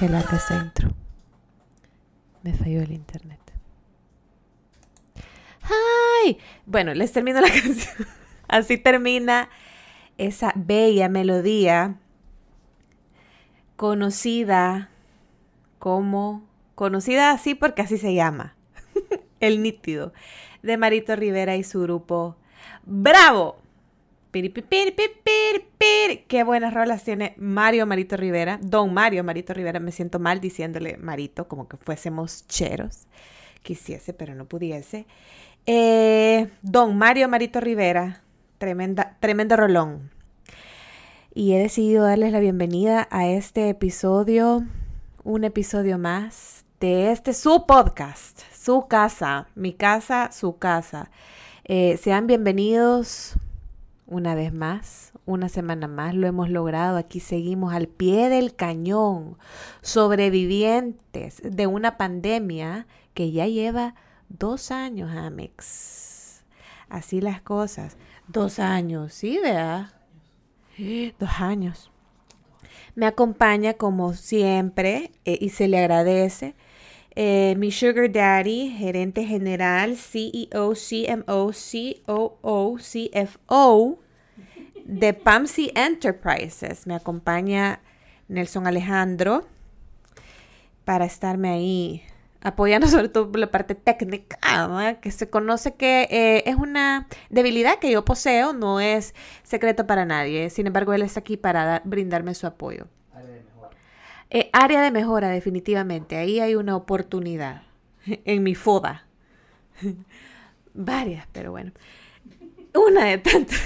Qué larga ese intro. Me falló el internet. ¡Ay! Bueno, les termino la canción. Así termina esa bella melodía conocida como, conocida así porque así se llama, El Nítido, de Marito Rivera y su grupo Bravo. Qué buenas rolas tiene Mario Marito Rivera, Don Mario Marito Rivera. Me siento mal diciéndole Marito, como que fuésemos cheros. Quisiese, pero no pudiese. Eh, don Mario Marito Rivera, tremenda, tremendo rolón. Y he decidido darles la bienvenida a este episodio, un episodio más de este su podcast, su casa, mi casa, su casa. Eh, sean bienvenidos una vez más, una semana más, lo hemos logrado. Aquí seguimos al pie del cañón, sobrevivientes de una pandemia que ya lleva dos años, Amex. Así las cosas. Dos años, ¿sí, vea? Dos años. Me acompaña como siempre eh, y se le agradece eh, mi Sugar Daddy, gerente general, CEO, CMO, COO, CFO de PAMSI Enterprises. Me acompaña Nelson Alejandro para estarme ahí apoyando sobre todo la parte técnica, que se conoce que eh, es una debilidad que yo poseo, no es secreto para nadie. Sin embargo, él está aquí para brindarme su apoyo. Área de mejora. Eh, área de mejora, definitivamente. Ahí hay una oportunidad en mi foda. Varias, pero bueno. Una de tantas.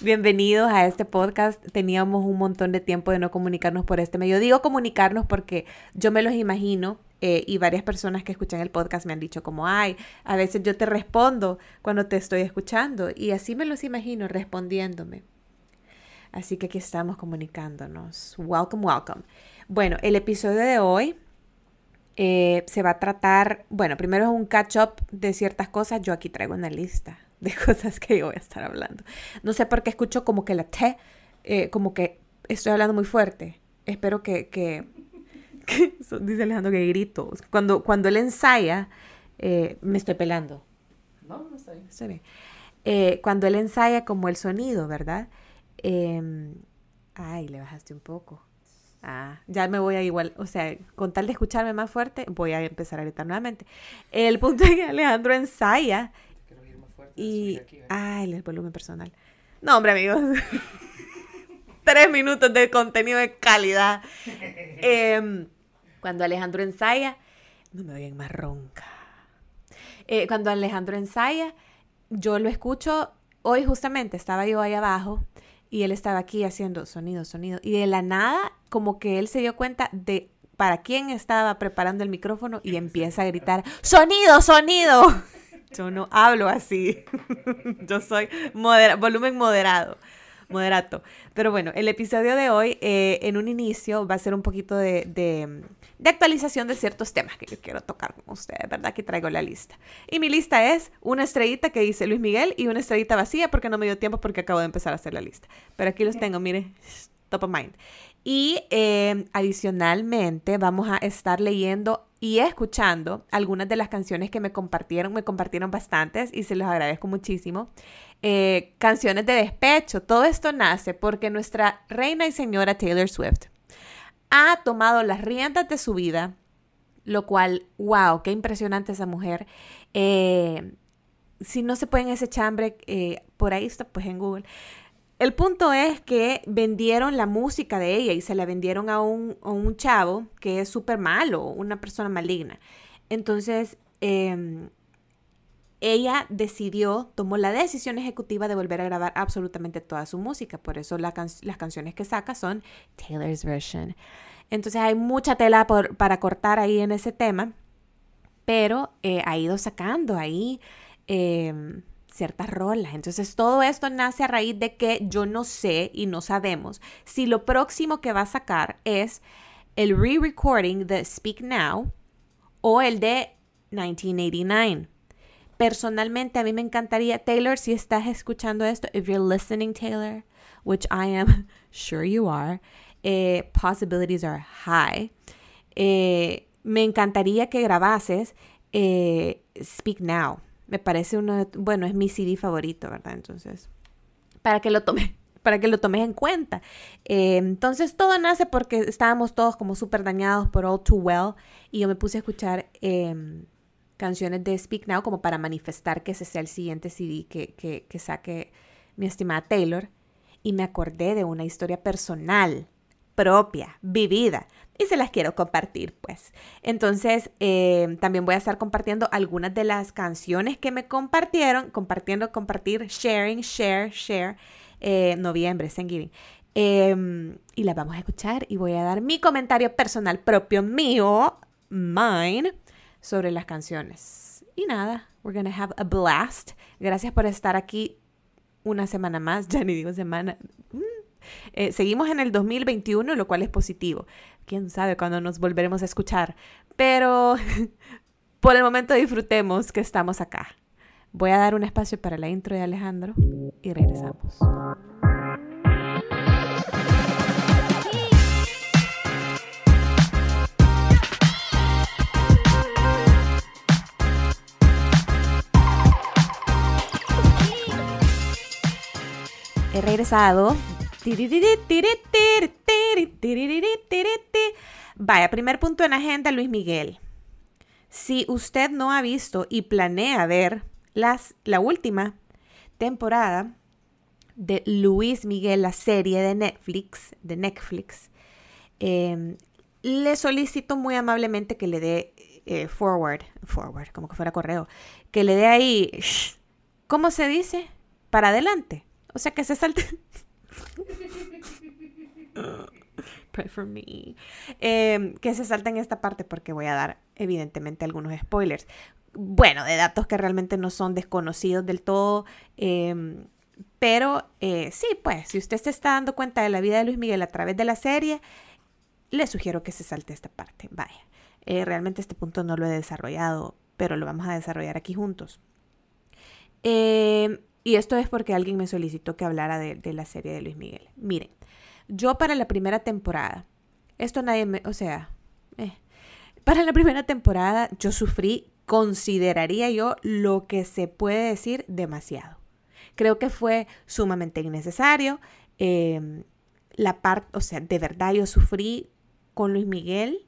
Bienvenidos a este podcast. Teníamos un montón de tiempo de no comunicarnos por este medio. Digo comunicarnos porque yo me los imagino eh, y varias personas que escuchan el podcast me han dicho como, ay, a veces yo te respondo cuando te estoy escuchando y así me los imagino respondiéndome. Así que aquí estamos comunicándonos. Welcome, welcome. Bueno, el episodio de hoy eh, se va a tratar, bueno, primero es un catch up de ciertas cosas. Yo aquí traigo una lista de cosas que yo voy a estar hablando. No sé por qué escucho como que la T, eh, como que estoy hablando muy fuerte. Espero que, que, dice Alejandro que grito. Cuando, cuando él ensaya, eh, me estoy pelando. No, no está bien. Está bien. Eh, cuando él ensaya como el sonido, ¿verdad? Em, ay, le bajaste un poco. Ah, ya me voy a igual, o sea, con tal de escucharme más fuerte, voy a empezar a gritar nuevamente. El punto es que Alejandro ensaya y. Ay, el volumen personal. No, hombre, amigos. Tres minutos de contenido de calidad. Em, cuando Alejandro ensaya, no me oyen más ronca. Eh, cuando Alejandro ensaya, yo lo escucho. Hoy justamente estaba yo ahí abajo y él estaba aquí haciendo sonido, sonido. Y de la nada, como que él se dio cuenta de para quién estaba preparando el micrófono y empieza a gritar, sonido, sonido. Yo no hablo así. Yo soy volumen moderado. Moderato. Pero bueno, el episodio de hoy, eh, en un inicio, va a ser un poquito de, de, actualización de ciertos temas que yo quiero tocar con ustedes, ¿verdad? Que traigo la lista. Y mi lista es una estrellita que dice Luis Miguel y una estrellita vacía porque no me dio tiempo porque acabo de empezar a hacer la lista. Pero aquí los tengo, mire, top of mind. Y eh, adicionalmente vamos a estar leyendo y escuchando algunas de las canciones que me compartieron, me compartieron bastantes y se los agradezco muchísimo. Eh, canciones de despecho, todo esto nace porque nuestra reina y señora Taylor Swift ha tomado las riendas de su vida, lo cual, wow, qué impresionante esa mujer. Eh, si no se pueden ese chambre, por ahí está pues en Google. El punto es que vendieron la música de ella y se la vendieron a un, chavo que es súper malo, una persona maligna. Entonces, em, ella decidió, tomó la decisión ejecutiva de volver a grabar absolutamente toda su música. Por eso las canciones que saca son Taylor's version. Entonces hay mucha tela para cortar ahí en ese tema, pero eh, ha ido sacando ahí em, ciertas rolas. Entonces todo esto nace a raíz de que yo no sé y no sabemos si lo próximo que va a sacar es el re-recording de Speak Now o el de 1989. Personalmente a mí me encantaría, Taylor, si estás escuchando esto, if you're listening, Taylor, which I am sure you are, Eh, possibilities are high. Eh, me encantaría que grabases eh, Speak Now. Me parece uno, bueno, es mi CD favorito, ¿verdad? Entonces, para que lo tome para que lo tomes en cuenta. entonces todo nace porque estábamos todos como súper dañados por All Too Well y yo me puse a escuchar em, canciones de Speak Now como para manifestar que ese sea el siguiente CD que, que, que saque mi estimada Taylor y me acordé de una historia personal, propia, vivida, y se las quiero compartir, pues. Entonces, eh, también voy a estar compartiendo algunas de las canciones que me compartieron, compartiendo, compartir, sharing, share, share, eh, noviembre, Thanksgiving. Eh, y las vamos a escuchar y voy a dar mi comentario personal propio mío, mine, sobre las canciones. Y nada, we're gonna have a blast. Gracias por estar aquí una semana más, ya ni digo semana. Mm. Eh, seguimos en el 2021, lo cual es positivo. Quién sabe cuándo nos volveremos a escuchar. Pero por el momento disfrutemos que estamos acá. Voy a dar un espacio para la intro de Alejandro y regresamos. He regresado. Vaya, primer punto en agenda, Luis Miguel. Si usted no ha visto y planea ver las, la última temporada de Luis Miguel, la serie de Netflix, de Netflix, em, le solicito muy amablemente que le dé eh, forward, forward, como que fuera correo, que le dé ahí, ¿cómo se dice? Para adelante. O sea, que se salte. Pray for me. Em, que se salten esta parte porque voy a dar, evidentemente, algunos spoilers. Bueno, de datos que realmente no son desconocidos del todo. Em, pero eh, sí, pues, si usted se está dando cuenta de la vida de Luis Miguel a través de la serie, le sugiero que se salte esta parte. Vaya. Eh, realmente este punto no lo he desarrollado, pero lo vamos a desarrollar aquí juntos. Eh, y esto es porque alguien me solicitó que hablara de, la serie de Luis Miguel. Miren, yo para la primera temporada, esto nadie me, o sea, eh, para la primera temporada yo sufrí, consideraría yo lo que se puede decir demasiado. Creo que fue sumamente innecesario. Em, la parte, o sea, de verdad yo sufrí con Luis Miguel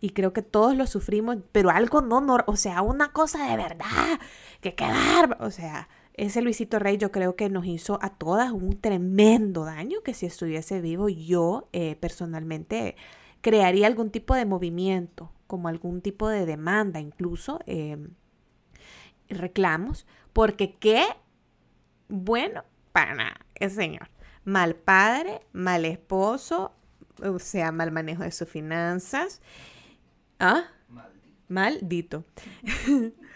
y creo que todos lo sufrimos, pero algo no, no o sea, una cosa de verdad, que quedar, o sea, ese Luisito Rey yo creo que nos hizo a todas un tremendo daño que si estuviese vivo yo eh, personalmente crearía algún tipo de movimiento, como algún tipo de demanda incluso, em, reclamos, porque qué bueno para nada, el señor. Mal padre, mal esposo, o sea, mal manejo de sus finanzas. ¿Ah? Maldito. Maldito.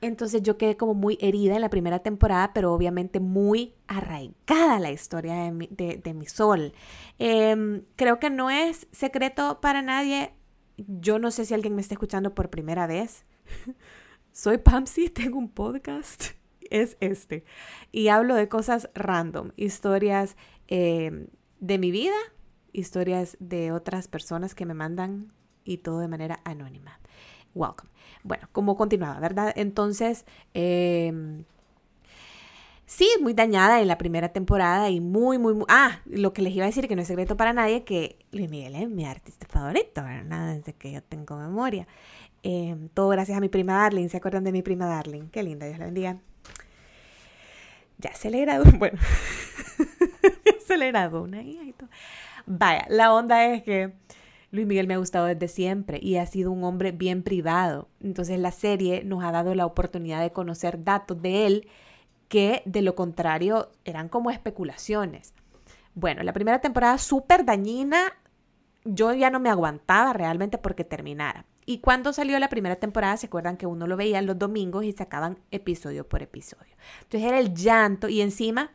Entonces yo quedé como muy herida en la primera temporada, pero obviamente muy arraigada la historia de mi, sol. Em, creo que no es secreto para nadie. Yo no sé si alguien me está escuchando por primera vez. Soy Pamsi, tengo un podcast. Es este. Y hablo de cosas random, historias em, de mi vida, historias de otras personas que me mandan y todo de manera anónima. Welcome. Bueno, como continuaba, ¿verdad? Entonces, em, sí, muy dañada en la primera temporada y muy, muy, muy... Ah, lo que les iba a decir, que no es secreto para nadie, que Luis Miguel es mi artista favorito, ¿verdad? Desde que yo tengo memoria. Em, todo gracias a mi prima Darling. ¿Se acuerdan de mi prima Darling? Qué linda, Dios la bendiga. Ya se le graduó, bueno, se le graduó una hija y todo. Vaya, la onda es que Luis Miguel me ha gustado desde siempre y ha sido un hombre bien privado. Entonces la serie nos ha dado la oportunidad de conocer datos de él que de lo contrario eran como especulaciones. Bueno, la primera temporada súper dañina, yo ya no me aguantaba realmente porque terminara. Y cuando salió la primera temporada, se acuerdan que uno lo veía los domingos y sacaban episodio por episodio. Entonces era el llanto y encima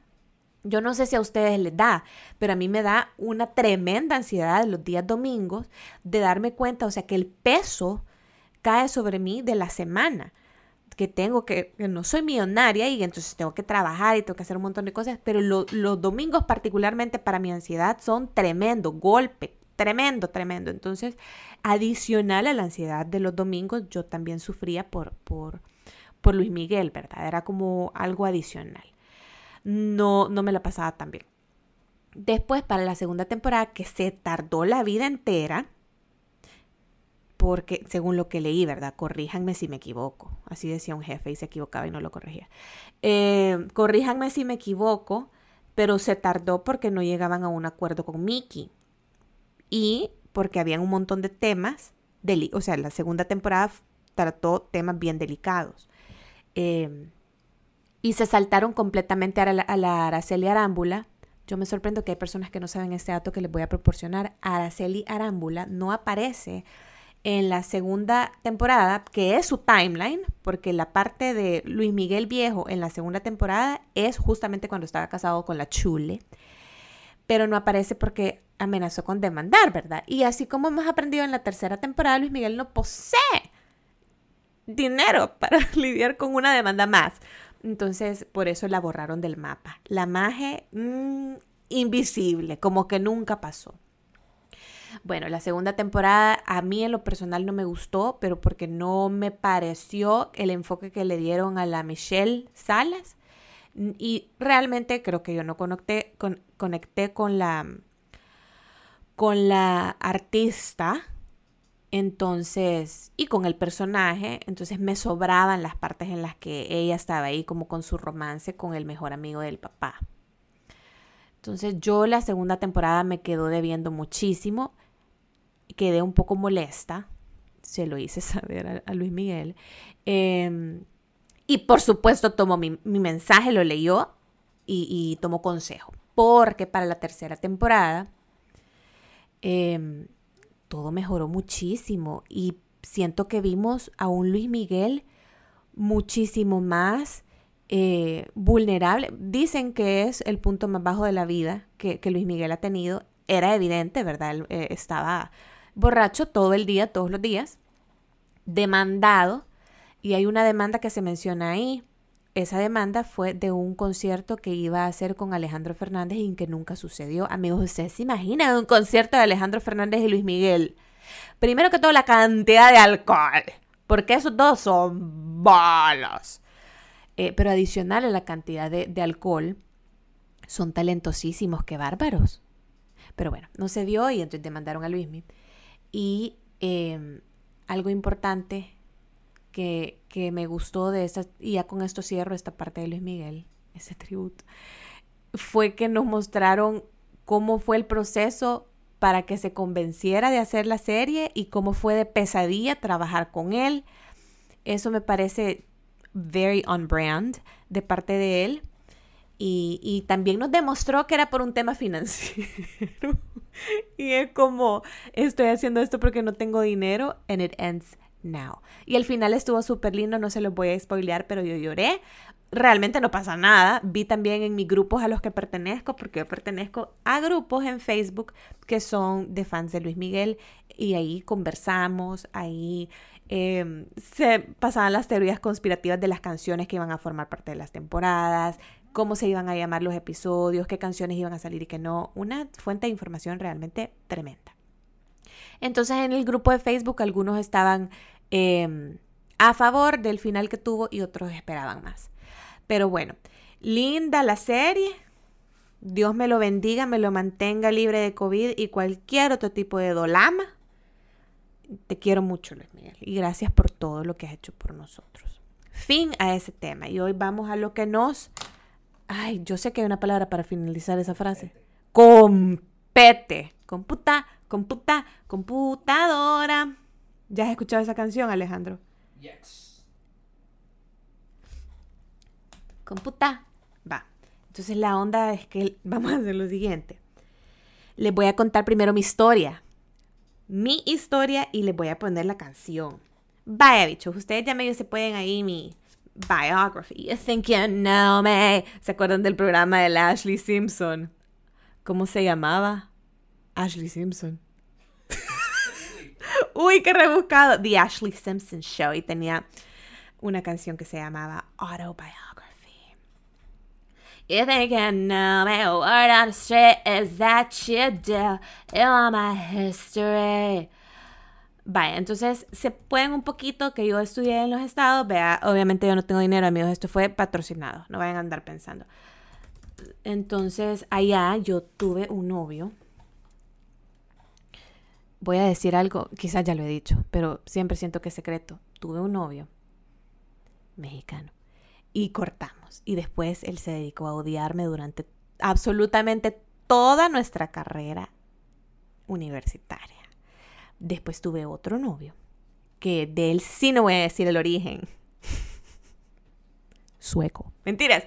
yo no sé si a ustedes les da, pero a mí me da una tremenda ansiedad los días domingos de darme cuenta, o sea, que el peso cae sobre mí de la semana. que tengo que, que no soy millonaria y entonces tengo que trabajar y tengo que hacer un montón de cosas, pero los domingos particularmente para mi ansiedad son tremendo, golpe, tremendo, tremendo. Entonces, adicional a la ansiedad de los domingos, yo también sufría por, por, por Luis Miguel, ¿verdad? Era como algo adicional. No, no me la pasaba tan bien. Después, para la segunda temporada, que se tardó la vida entera, porque según lo que leí, ¿verdad? Corríjanme si me equivoco. Así decía un jefe y se equivocaba y no lo corregía. Eh, corríjanme si me equivoco, pero se tardó porque no llegaban a un acuerdo con Mickey. Y porque habían un montón de temas, o sea, la segunda temporada trató temas bien delicados. Eh, y se saltaron completamente a la, a la Araceli Arámbula. Yo me sorprendo que hay personas que no saben este dato que les voy a proporcionar. Araceli Arámbula no aparece en la segunda temporada, que es su timeline, porque la parte de Luis Miguel Viejo en la segunda temporada es justamente cuando estaba casado con la Chule, pero no aparece porque amenazó con demandar, ¿verdad? Y así como hemos aprendido en la tercera temporada, Luis Miguel no posee dinero para lidiar con una demanda más. Entonces, por eso la borraron del mapa. La magia mm, invisible, como que nunca pasó. Bueno, la segunda temporada a mí en lo personal no me gustó, pero porque no me pareció el enfoque que le dieron a la Michelle Salas. Y realmente creo que yo no conecté con, conecté con la con la artista entonces, y con el personaje, entonces me sobraban las partes en las que ella estaba ahí como con su romance con el mejor amigo del papá. Entonces yo la segunda temporada me quedó debiendo muchísimo quedé un poco molesta, se lo hice saber a, Luis Miguel. Em, y por supuesto tomó mi, mensaje, lo leyó y, tomó consejo. Porque para la tercera temporada em, todo mejoró muchísimo y siento que vimos a un Luis Miguel muchísimo más eh, vulnerable. Dicen que es el punto más bajo de la vida que, Luis Miguel ha tenido. Era evidente, ¿verdad? Eh, estaba borracho todo el día, todos los días, demandado, y hay una demanda que se menciona ahí. Esa demanda fue de un concierto que iba a hacer con Alejandro Fernández y que nunca sucedió. Amigos, ¿ustedes se imaginan un concierto de Alejandro Fernández y Luis Miguel? Primero que todo, la cantidad de alcohol, porque esos dos son balas. Eh, pero adicional a la cantidad de, alcohol, son talentosísimos, qué bárbaros. Pero bueno, no se dio y entonces demandaron a Luis Miguel. Y em, algo importante que, me gustó de esta, y ya con esto cierro esta parte de Luis Miguel, ese tributo, fue que nos mostraron cómo fue el proceso para que se convenciera de hacer la serie y cómo fue de pesadilla trabajar con él. Eso me parece very on brand de parte de él. Y, también nos demostró que era por un tema financiero. y es como, estoy haciendo esto porque no tengo dinero and it ends now. Y el final estuvo súper lindo, no se los voy a spoilear, pero yo lloré. Realmente no pasa nada. Vi también en mis grupos a los que pertenezco, porque yo pertenezco a grupos en Facebook que son de fans de Luis Miguel y ahí conversamos, ahí em, se pasaban las teorías conspirativas de las canciones que iban a formar parte de las temporadas, cómo se iban a llamar los episodios, qué canciones iban a salir y qué no. Una fuente de información realmente tremenda. Entonces en el grupo de Facebook algunos estaban em, a favor del final que tuvo y otros esperaban más. Pero bueno, linda la serie. Dios me lo bendiga, me lo mantenga libre de COVID y cualquier otro tipo de dolama. Te quiero mucho, Luis Miguel, y gracias por todo lo que has hecho por nosotros. Fin a ese tema. Y hoy vamos a lo que nos Ay, yo sé que hay una palabra para finalizar esa frase. Compete. Computa, computa, computadora. ¿Ya has escuchado esa canción, Alejandro? Yes. Computa. Va. Entonces la onda es que vamos a hacer lo siguiente. Les voy a contar primero mi historia. Mi historia y les voy a poner la canción. Vaya, bichos, ustedes ya medio se pueden ahí mi, biography. You think you know me. ¿Se acuerdan del programa de la Ashley Simpson? ¿Cómo se llamaba? Ashley Simpson. Uy, qué rebuscado. The Ashley Simpson Show. Y tenía una canción que se llamaba Autobiography. You think you know me, word on the street is that you do. You are my history. Vaya, entonces se pueden un poquito que yo estudié en los estados, vea, obviamente yo no tengo dinero, amigos, esto fue patrocinado, no vayan a andar pensando. Entonces allá yo tuve un novio. Voy a decir algo, quizás ya lo he dicho, pero siempre siento que es secreto. Tuve un novio mexicano y cortamos. Y después él se dedicó a odiarme durante absolutamente toda nuestra carrera universitaria. Después tuve otro novio, que de él sí no voy a decir el origen. Sueco. Mentiras.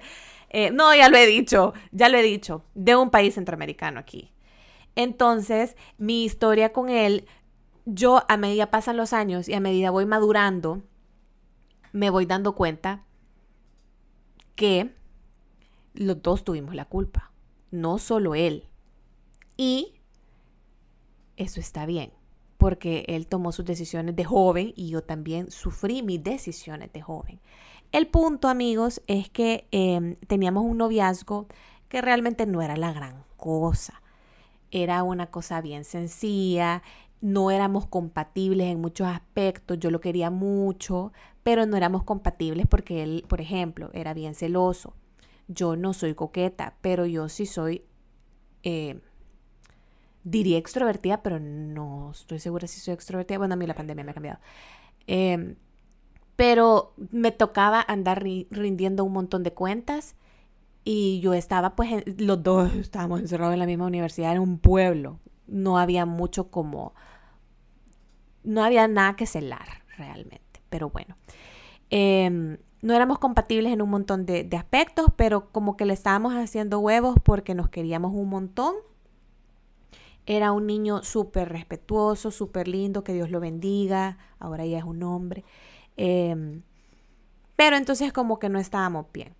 Eh, no, ya lo he dicho, ya lo he dicho, de un país centroamericano aquí. Entonces, mi historia con él, yo a medida pasan los años y a medida voy madurando, me voy dando cuenta que los dos tuvimos la culpa, no solo él. Y eso está bien, porque él tomó sus decisiones de joven y yo también sufrí mis decisiones de joven. El punto, amigos, es que em, teníamos un noviazgo que realmente no era la gran cosa. Era una cosa bien sencilla, no éramos compatibles en muchos aspectos, yo lo quería mucho, pero no éramos compatibles porque él, por ejemplo, era bien celoso. Yo no soy coqueta, pero yo sí soy, eh, diría extrovertida, pero no estoy segura si soy extrovertida. Bueno, a mí la pandemia me ha cambiado. Em, pero me tocaba andar rindiendo un montón de cuentas y yo estaba, pues, los dos estábamos encerrados en la misma universidad, en un pueblo. No había mucho como, no había nada que celar realmente pero bueno. Em, no éramos compatibles en un montón de, aspectos, pero como que le estábamos haciendo huevos porque nos queríamos un montón. Era un niño súper respetuoso, súper lindo, que Dios lo bendiga. Ahora ya es un hombre. Em, pero entonces como que no estábamos bien.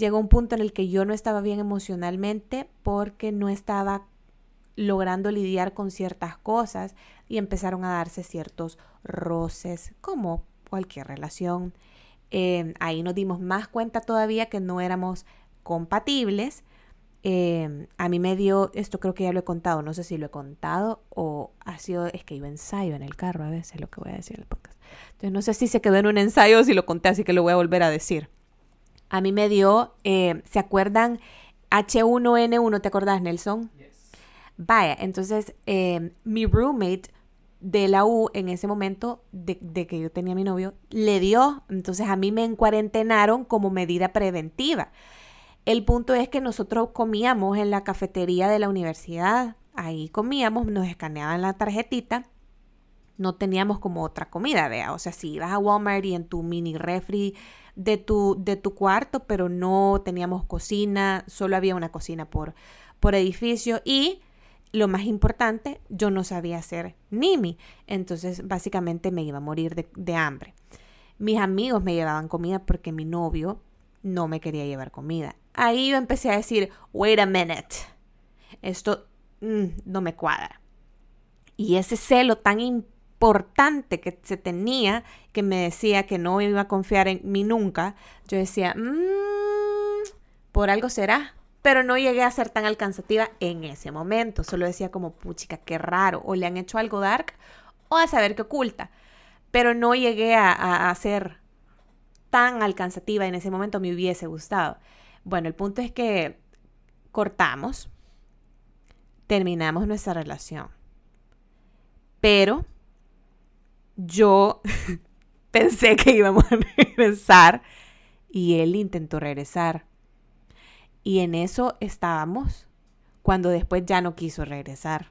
Llegó un punto en el que yo no estaba bien emocionalmente porque no estaba logrando lidiar con ciertas cosas y empezaron a darse ciertos roces como cualquier relación. Em, ahí nos dimos más cuenta todavía que no éramos compatibles. Em, a mí me dio, esto creo que ya lo he contado, no sé si lo he contado o ha sido, es que iba ensayo en el carro a veces, lo que voy a decir en el podcast. Entonces no sé si se quedó en un ensayo o si lo conté, así que lo voy a volver a decir. A mí me dio, em, ¿se acuerdan? H1N1, ¿te acordás, Nelson? Vaya, entonces mi roommate de la U en ese momento de, que yo tenía mi novio, le dio. Entonces a mí me encuarentenaron como medida preventiva. El punto es que nosotros comíamos en la cafetería de la universidad. Ahí comíamos, nos escaneaban la tarjetita. No teníamos como otra comida, vea. O sea, si ibas a Walmart y en tu mini refri de tu, de tu cuarto, pero no teníamos cocina, solo había una cocina por, por edificio y lo más importante, yo no sabía hacer Nimi, entonces básicamente me iba a morir de, hambre. Mis amigos me llevaban comida porque mi novio no me quería llevar comida. Ahí yo empecé a decir, wait a minute, esto mm, no me cuadra. Y ese celo tan importante que se tenía, que me decía que no iba a confiar en mí nunca, yo decía, mmm, por algo será, pero no llegué a ser tan alcanzativa en ese momento. Solo decía como, puchica, qué raro. O le han hecho algo dark o a saber qué oculta. Pero no llegué a, ser tan alcanzativa en ese momento. Me hubiese gustado. Bueno, el punto es que cortamos. Terminamos nuestra relación. Pero yo pensé que íbamos a regresar y él intentó regresar y en eso estábamos cuando después ya no quiso regresar.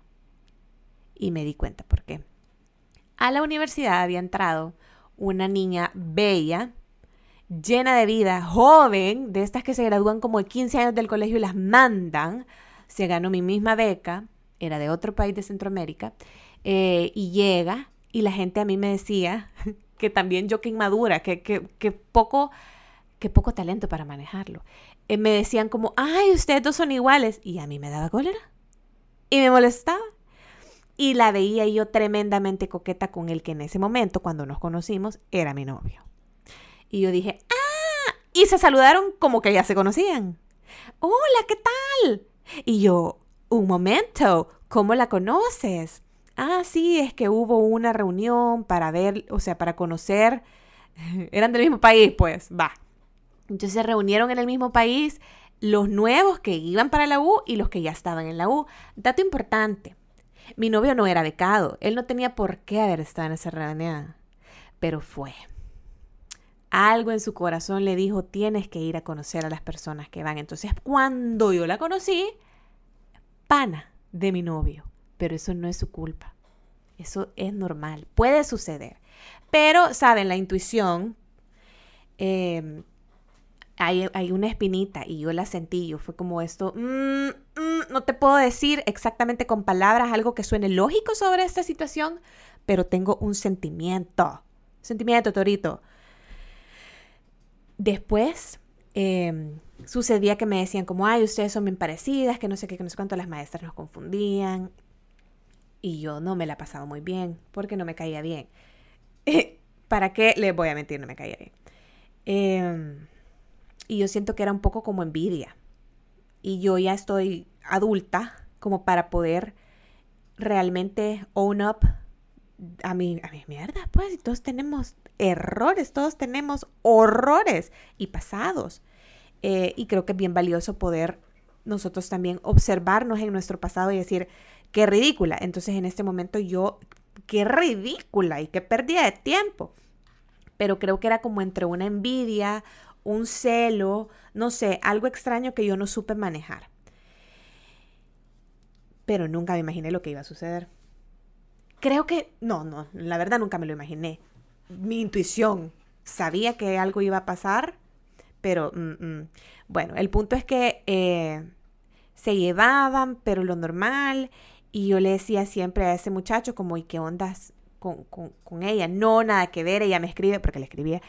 Y me di cuenta por qué. A la universidad había entrado una niña bella, llena de vida, joven, de estas que se gradúan como de 15 años del colegio y las mandan. Se ganó mi misma beca, era de otro país de Centroamérica, eh, y llega y la gente a mí me decía que también yo que inmadura, que, que, poco, que poco talento para manejarlo. Eh, me decían como, ay, ustedes dos son iguales. Y a mí me daba cólera. Y me molestaba. Y la veía yo tremendamente coqueta con el que en ese momento, cuando nos conocimos, era mi novio. Y yo dije, ¡ah! Y se saludaron como que ya se conocían. Hola, ¿qué tal? Y yo, un momento, ¿cómo la conoces? Ah, sí, es que hubo una reunión para ver, o sea, para conocer. Eran del mismo país, pues, va. Entonces se reunieron en el mismo país los nuevos que iban para la U y los que ya estaban en la U. Dato importante, mi novio no era becado, él no tenía por qué haber estado en esa reunión, pero fue. Algo en su corazón le dijo, tienes que ir a conocer a las personas que van. Entonces, cuando yo la conocí, pana de mi novio, pero eso no es su culpa. Eso es normal, puede suceder. Pero, ¿saben? La intuición eh, hay, una espinita y yo la sentí, yo fue como esto, mm, mm, no te puedo decir exactamente con palabras algo que suene lógico sobre esta situación, pero tengo un sentimiento, sentimiento, Torito. Después em, sucedía que me decían como, ay, ustedes son bien parecidas, que no sé qué, que no sé cuánto, las maestras nos confundían. Y yo no me la pasaba muy bien, porque no me caía bien. ¿Para qué les voy a mentir? No me caía bien. Eh, y yo siento que era un poco como envidia. Y yo ya estoy adulta como para poder realmente own up a mi, a mi mierda, pues, todos tenemos errores, todos tenemos horrores y pasados. Eh, y creo que es bien valioso poder nosotros también observarnos en nuestro pasado y decir, qué ridícula. Entonces en este momento yo, qué ridícula y qué pérdida de tiempo. Pero creo que era como entre una envidia, un celo, no sé, algo extraño que yo no supe manejar. Pero nunca me imaginé lo que iba a suceder. Creo que, no, no, la verdad nunca me lo imaginé. Mi intuición sabía que algo iba a pasar, pero mm, mm. bueno, el punto es que eh, se llevaban, pero lo normal, y yo le decía siempre a ese muchacho como, ¿y qué ondas con, con, con ella? No, nada que ver, ella me escribe, porque le escribía.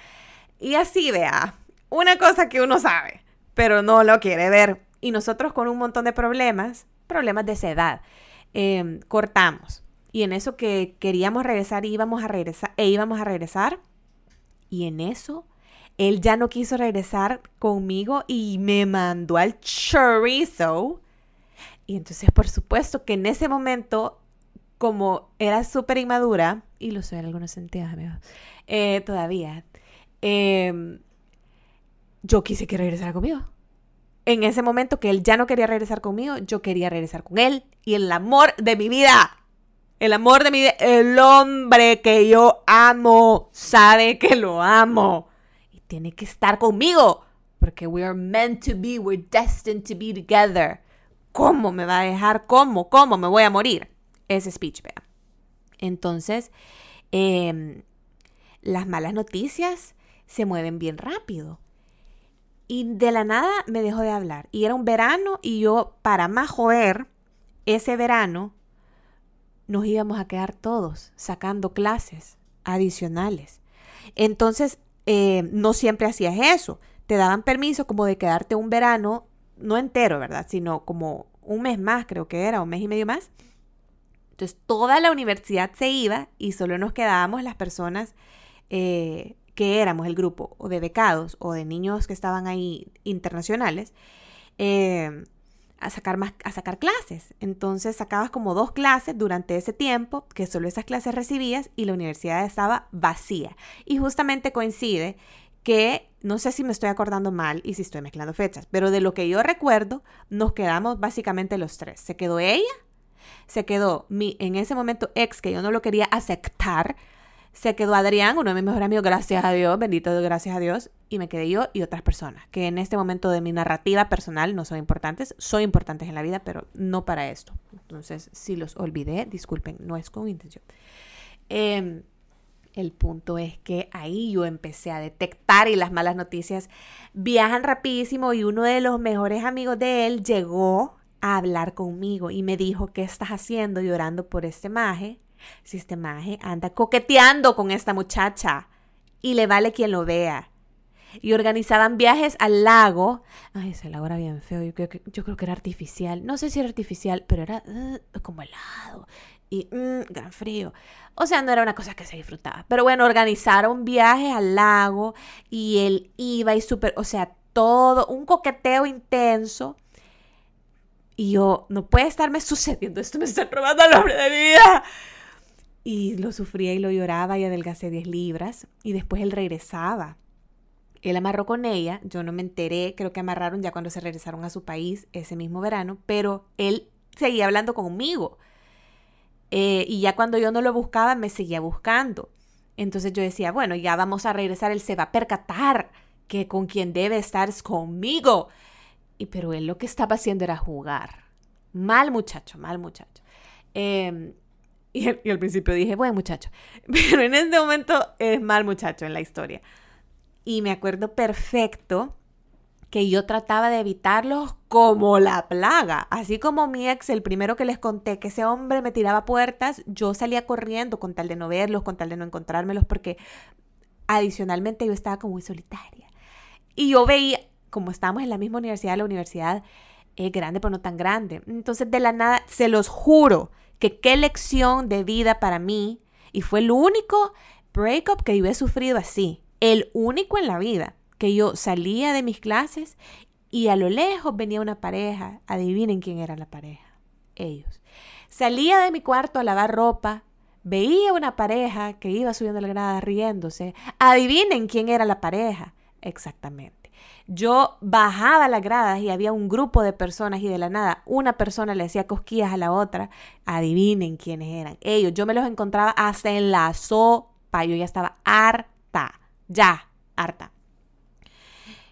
Y así, vea, una cosa que uno sabe, pero no lo quiere ver. Y nosotros con un montón de problemas, problemas de esa edad, em, cortamos. Y en eso que queríamos regresar, íbamos a regresar, e íbamos a regresar. Y en eso, él ya no quiso regresar conmigo y me mandó al chorizo. Y entonces, por supuesto que en ese momento, como era súper inmadura, y lo soy en algunos sentidos, amigos, eh, todavía, eh, yo quise que regresara conmigo. En ese momento que él ya no quería regresar conmigo, yo quería regresar con él. Y el amor de mi vida, el amor de mi vida, el hombre que yo amo, sabe que lo amo. Y tiene que estar conmigo. Porque we are meant to be, we're destined to be together. ¿Cómo me va a dejar? ¿Cómo? ¿Cómo me voy a morir? Ese speech, vea. Entonces, em, las malas noticias se mueven bien rápido. Y de la nada me dejó de hablar. Y era un verano y yo, para más joder, ese verano nos íbamos a quedar todos sacando clases adicionales. Entonces, eh, no siempre hacías eso. Te daban permiso como de quedarte un verano, no entero, ¿verdad? Sino como un mes más, creo que era, un mes y medio más. Entonces, toda la universidad se iba y solo nos quedábamos las personas eh, que éramos el grupo o de becados o de niños que estaban ahí internacionales, eh, a sacar más, a sacar clases. Entonces sacabas como dos clases durante ese tiempo, que solo esas clases recibías y la universidad estaba vacía. Y justamente coincide que, no sé si me estoy acordando mal y si estoy mezclando fechas, pero de lo que yo recuerdo, nos quedamos básicamente los tres. Se quedó ella, se quedó mi, en ese momento, ex, que yo no lo quería aceptar, se quedó Adrián, uno de mis mejores amigos, gracias a Dios, bendito gracias a Dios, y me quedé yo y otras personas, que en este momento de mi narrativa personal no son importantes, son importantes en la vida, pero no para esto. Entonces, si los olvidé, disculpen, no es con intención. Em, el punto es que ahí yo empecé a detectar y las malas noticias viajan rapidísimo y uno de los mejores amigos de él llegó a hablar conmigo y me dijo, ¿qué estás haciendo llorando por este maje? Si este maje anda coqueteando con esta muchacha y le vale quien lo vea. Y organizaban viajes al lago. Ay, ese lago era bien feo. Yo creo que, yo creo que era artificial. No sé si era artificial, pero era uh, como helado. Y mmm, gran frío. O sea, no era una cosa que se disfrutaba. Pero bueno, organizaron viajes al lago y él iba y súper, o sea, todo, un coqueteo intenso. Y yo, no puede estarme sucediendo esto, me está robando el hombre de vida. Y lo sufría y lo lloraba y adelgacé 10 libras. Y después él regresaba. Él amarró con ella, yo no me enteré, creo que amarraron ya cuando se regresaron a su país ese mismo verano, pero él seguía hablando conmigo. Eh, y ya cuando yo no lo buscaba, me seguía buscando. Entonces yo decía, bueno, ya vamos a regresar, él se va a percatar que con quien debe estar es conmigo. Y pero él lo que estaba haciendo era jugar. Mal muchacho, mal muchacho. Em, y, y, al principio dije, buen muchacho. Pero en este momento es mal muchacho en la historia. Y me acuerdo perfecto que yo trataba de evitarlos como la plaga. Así como mi ex, el primero que les conté, que ese hombre me tiraba puertas, yo salía corriendo con tal de no verlos, con tal de no encontrármelos, porque adicionalmente yo estaba como muy solitaria. Y yo veía, como estábamos en la misma universidad, la universidad es grande, pero no tan grande. Entonces, de la nada, se los juro que qué lección de vida para mí, y fue el único breakup que yo he sufrido así, el único en la vida que yo salía de mis clases y a lo lejos venía una pareja. Adivinen quién era la pareja. Ellos. Salía de mi cuarto a lavar ropa. Veía una pareja que iba subiendo la grada riéndose. Adivinen quién era la pareja. Exactamente. Yo bajaba las gradas y había un grupo de personas y de la nada una persona le hacía cosquillas a la otra. Adivinen quiénes eran. Ellos. Yo me los encontraba hasta en la sopa. Yo ya estaba harta. Ya, harta.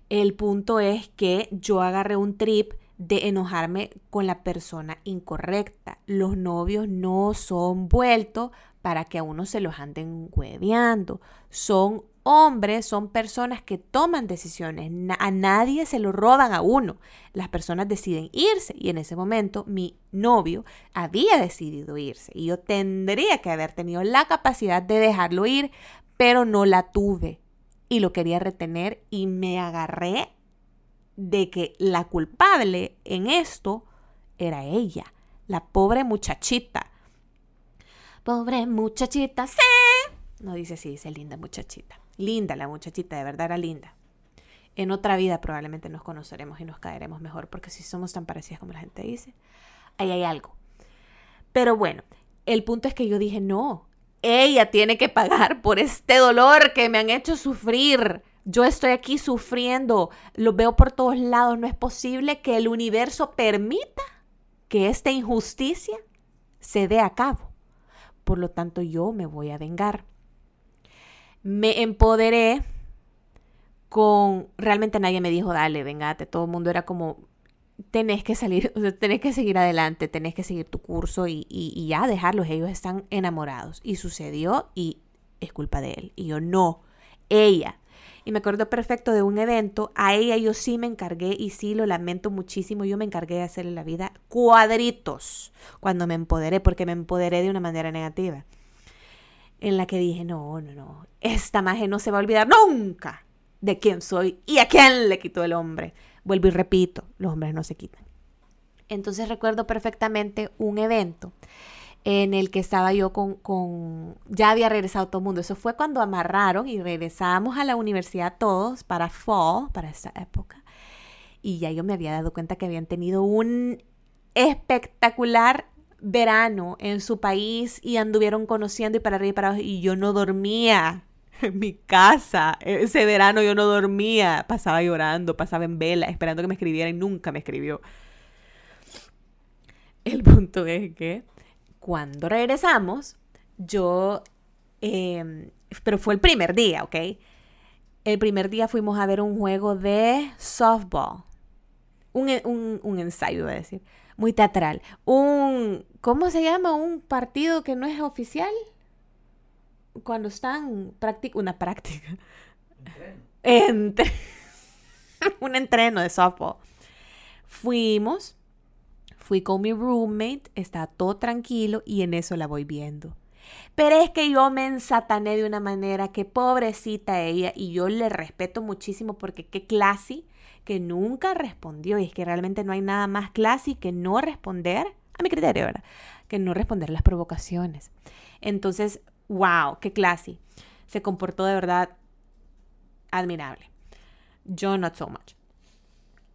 El punto es que yo agarré un trip de enojarme con la persona incorrecta. Los novios no son vueltos para que a uno se los anden hueveando. Son hombres, son personas que toman decisiones. a nadie se lo roban a uno. Las personas deciden irse y en ese momento mi novio había decidido irse y yo tendría que haber tenido la capacidad de dejarlo ir, pero no la tuve y lo quería retener y me agarré de que la culpable en esto era ella, la pobre muchachita. Pobre muchachita, sí. No dice así, dice linda muchachita. Linda la muchachita, de verdad era linda. En otra vida probablemente nos conoceremos y nos caeremos mejor, porque si somos tan parecidas como la gente dice, ahí hay algo. Pero bueno, el punto es que yo dije, no, ella tiene que pagar por este dolor que me han hecho sufrir. Yo estoy aquí sufriendo, lo veo por todos lados. No es posible que el universo permita que esta injusticia se dé a cabo. Por lo tanto, yo me voy a vengar. Me empoderé con... Realmente nadie me dijo, dale, vengate. Todo el mundo era como, tenés que salir, tenés que seguir adelante, tenés que seguir tu curso y, y, ya dejarlos. Ellos están enamorados. Y sucedió y es culpa de él. Y yo no, ella. Y me acuerdo perfecto de un evento, a ella yo sí me encargué y sí lo lamento muchísimo, yo me encargué de hacerle la vida cuadritos cuando me empoderé, porque me empoderé de una manera negativa. En la que dije, no, no, no, esta magia no se va a olvidar nunca de quién soy y a quién le quitó el hombre. Vuelvo y repito, los hombres no se quitan. Entonces recuerdo perfectamente un evento en el que estaba yo con, ya había regresado todo el mundo. Eso fue cuando amarraron y regresamos a la universidad todos para fall, para esa época. Y ya yo me había dado cuenta que habían tenido un espectacular verano en su país y anduvieron conociendo y para arriba y para abajo y yo no dormía en mi casa. Ese verano yo no dormía, pasaba llorando, pasaba en vela, esperando que me escribiera y nunca me escribió. El punto es que cuando regresamos, yo, em, pero fue el primer día, ¿ok? El primer día fuimos a ver un juego de softball. Un, un, un ensayo, voy a decir. Muy teatral. Un, ¿cómo se llama? Un partido que no es oficial cuando están práctica, una práctica. Entre un entreno de softball. Fuimos, fui con mi roommate, está todo tranquilo y en eso la voy viendo. Pero es que yo me ensatané de una manera que pobrecita ella y yo le respeto muchísimo porque qué clase que nunca respondió y es que realmente no hay nada más clase que no responder a mi criterio, ¿verdad? que no responder las provocaciones. Entonces, wow, qué clase. Se comportó de verdad admirable. Yo not so much.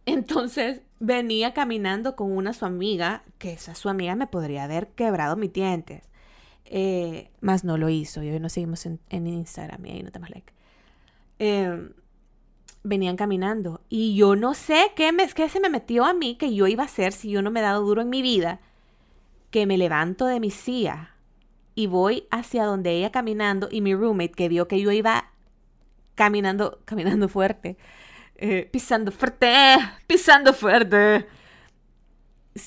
Entonces venía caminando con una su amiga, que esa su amiga me podría haber quebrado mis dientes. Eh, más no lo hizo. Y hoy nos seguimos en, Instagram y ahí no te like. Eh, venían caminando. Y yo no sé qué, me, qué se me metió a mí que yo iba a hacer si yo no me he dado duro en mi vida. Que me levanto de mi silla y voy hacia donde ella caminando y mi roommate que vio que yo iba caminando, caminando fuerte, eh, pisando fuerte, pisando fuerte.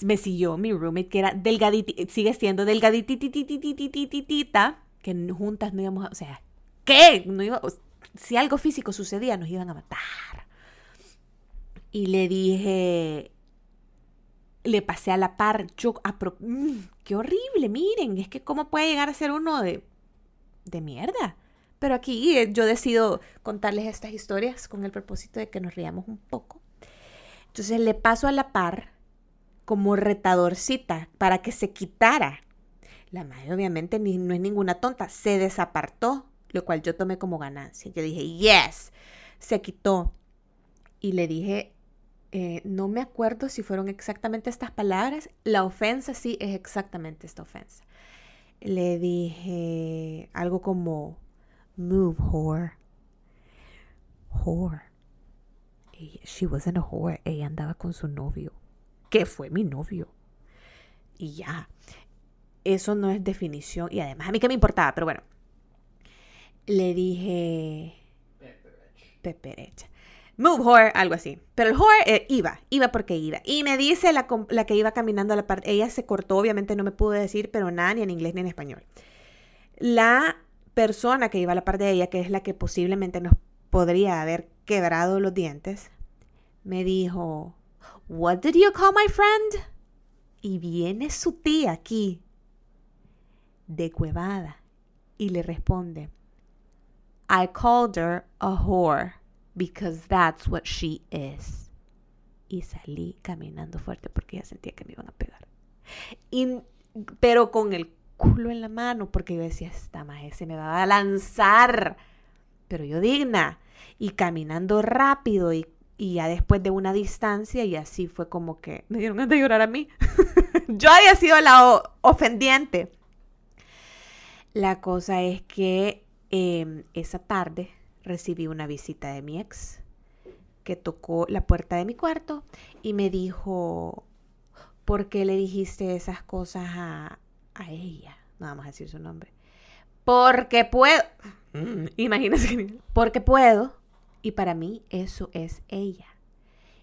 Me siguió mi roommate que era delgadita, sigue siendo delgadititititititita, que juntas no íbamos a, o sea, ¿qué? Si algo físico sucedía, nos iban a matar. Y le dije, le pasé a la par, yo, mm, qué horrible, miren, es que cómo puede llegar a ser uno de, de mierda. Pero aquí eh, yo decido contarles estas historias con el propósito de que nos riamos un poco. Entonces le paso a la par como retadorcita para que se quitara. La madre obviamente ni, no es ninguna tonta, se desapartó, lo cual yo tomé como ganancia. Yo dije, yes, se quitó. Y le dije, eh, no me acuerdo si fueron exactamente estas palabras. La ofensa sí es exactamente esta ofensa. Le dije algo como, move, whore. Whore. She wasn't a whore. Ella andaba con su novio, que fue mi novio. Y ya. Eso no es definición. Y además, a mí que me importaba, pero bueno. Le dije. Peperecha move whore, algo así. Pero el whore eh, iba, iba porque iba. Y me dice la, que iba caminando a la parte, ella se cortó, obviamente no me pudo decir, pero nada, ni en inglés ni en español. La persona que iba a la parte de ella, que es la que posiblemente nos podría haber quebrado los dientes, me dijo, What did you call my friend? Y viene su tía aquí, de cuevada, y le responde, I called her a whore because that's what she is. Y salí caminando fuerte porque ya sentía que me iban a pegar. Y, pero con el culo en la mano porque yo decía, esta maje se me va a lanzar. Pero yo digna. Y caminando rápido y, y ya después de una distancia y así fue como que me dieron ganas de llorar a mí. yo había sido la ofendiente. La cosa es que em, esa tarde recibí una visita de mi ex que tocó la puerta de mi cuarto y me dijo, ¿por qué le dijiste esas cosas a, ella? No vamos a decir su nombre. Porque puedo. Mm, imagínense. Porque puedo. Y para mí eso es ella.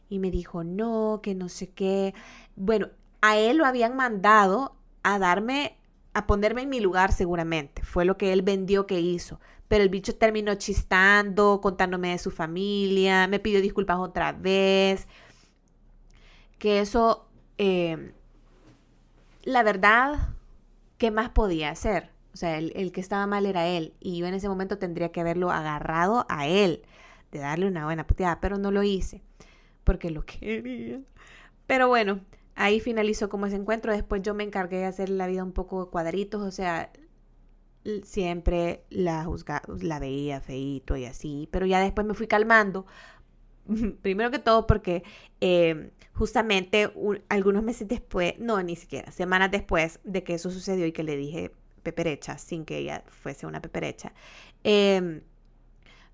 Y me dijo, no, que no sé qué. Bueno, a él lo habían mandado a darme, a ponerme en mi lugar seguramente. Fue lo que él vendió que hizo pero el bicho terminó chistando, contándome de su familia, me pidió disculpas otra vez, que eso, em, la verdad, ¿qué más podía hacer? O sea, el, el, que estaba mal era él, y yo en ese momento tendría que haberlo agarrado a él, de darle una buena puteada, pero no lo hice, porque lo quería. Pero bueno, ahí finalizó como ese encuentro. Después yo me encargué de hacer la vida un poco cuadritos, o sea, siempre la juzgaba, la veía feito y así, pero ya después me fui calmando. Primero que todo porque em, justamente algunos meses después, no, ni siquiera, semanas después de que eso sucedió y que le dije peperecha sin que ella fuese una peperecha, em,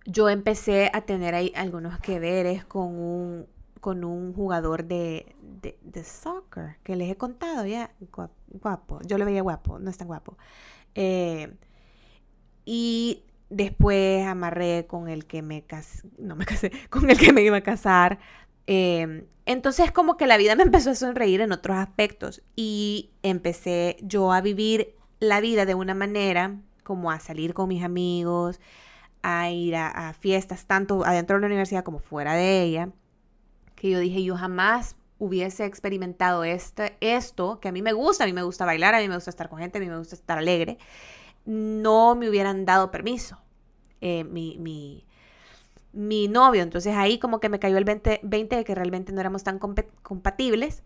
yo empecé a tener ahí algunos que veres con un, con un jugador de, de, soccer que les he contado ya, guapo, yo lo veía guapo, no es tan guapo. Eh, y después amarré con el que me casé, no me casé, con el que me iba a casar. Em, entonces como que la vida me empezó a sonreír en otros aspectos y empecé yo a vivir la vida de una manera como a salir con mis amigos, a ir a, fiestas, tanto adentro de la universidad como fuera de ella, que yo dije, yo jamás hubiese experimentado este, esto, que a mí me gusta, a mí me gusta bailar, a mí me gusta estar con gente, a mí me gusta estar alegre, no me hubieran dado permiso. Eh, mi, mi, mi, novio, entonces ahí como que me cayó el 20, 20 de que realmente no éramos tan compatibles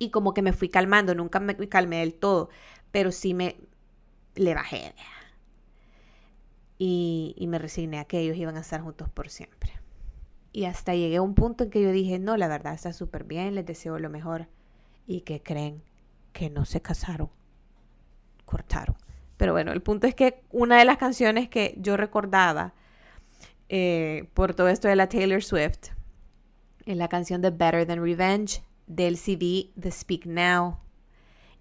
Y como que me fui calmando, nunca me calmé del todo, pero sí me le bajé. Y, y me resigné a que ellos iban a estar juntos por siempre. Y hasta llegué a un punto en que yo dije, no, la verdad está súper bien, les deseo lo mejor. Y que creen que no se casaron, cortaron. Pero bueno, el punto es que una de las canciones que yo recordaba eh, por todo esto de la Taylor Swift es la canción de Better Than Revenge del CD The Speak Now.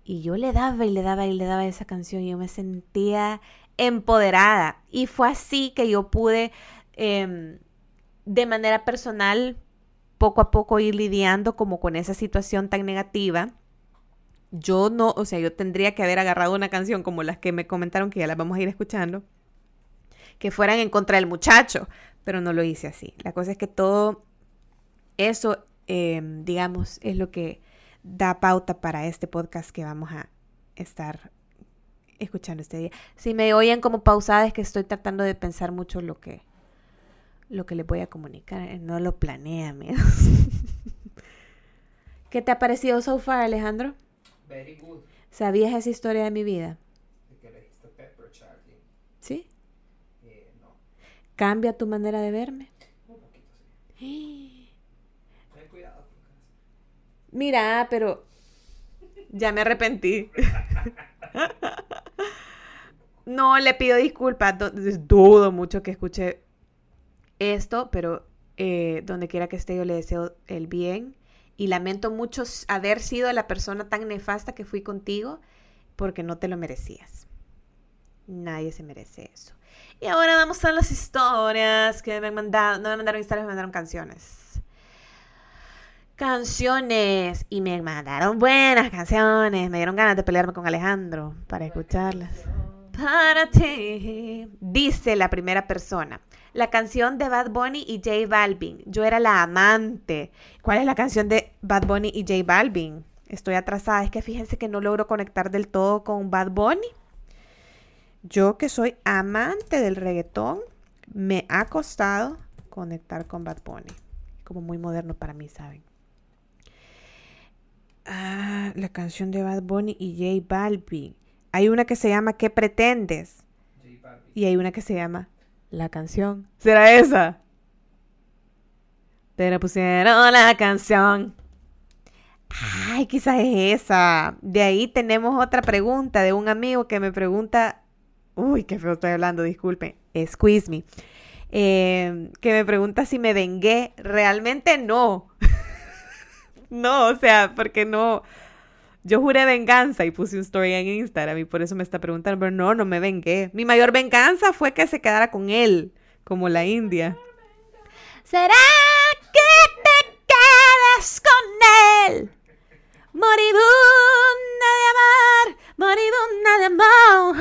Y yo le daba y le daba y le daba esa canción y yo me sentía empoderada. Y fue así que yo pude em, de manera personal poco a poco ir lidiando como con esa situación tan negativa yo no, o sea, yo tendría que haber agarrado una canción como las que me comentaron que ya las vamos a ir escuchando, que fueran en contra del muchacho, pero no lo hice así. La cosa es que todo eso, em, digamos, es lo que da pauta para este podcast que vamos a estar escuchando este día. Si me oyen como pausada es que estoy tratando de pensar mucho lo que lo que les voy a comunicar. No lo planeé, amigos. ¿Qué te ha parecido so far, Alejandro? Very good. ¿Sabías esa historia de mi vida? ¿Sí? Eh, no, ¿Cambia tu manera de verme? un poquito sí. Ten cuidado. Mira, pero ya me arrepentí. No, le pido disculpas. do- Dudo mucho que escuche esto, pero eh, donde quiera que esté yo le deseo el bien y lamento mucho haber sido la persona tan nefasta que fui contigo porque no te lo merecías. Nadie se merece eso. Y ahora vamos a las historias que me han mandado. No me mandaron historias, me mandaron canciones. Canciones. Y me mandaron buenas canciones. Me dieron ganas de pelearme con Alejandro para escucharlas. Dice la primera persona. La canción de Bad Bunny y J Balvin. Yo era la amante. ¿Cuál es la canción de Bad Bunny y J Balvin? Estoy atrasada. Es que fíjense que no logro conectar del todo con Bad Bunny. Yo que soy amante del reggaetón, me ha costado conectar con Bad Bunny. Como muy moderno para mí, ¿saben? Ah, la canción de Bad Bunny y J Balvin. Hay una que se llama ¿Qué pretendes? Y hay una que se llama La canción. ¿Será esa? Pero pusieron la canción. Ay, quizás es esa. De ahí tenemos otra pregunta de un amigo que me pregunta. Uy, qué feo estoy hablando, disculpen. Squeeze me. Eh, que me pregunta si me vengué. Realmente no. no, o sea, porque no. Yo juré venganza y puse un story en Instagram y por eso me está preguntando, pero no, no me vengué. Mi mayor venganza fue que se quedara con él, como la India. ¿Será que te quedas con él? Moribunda de amar, moribunda de amor,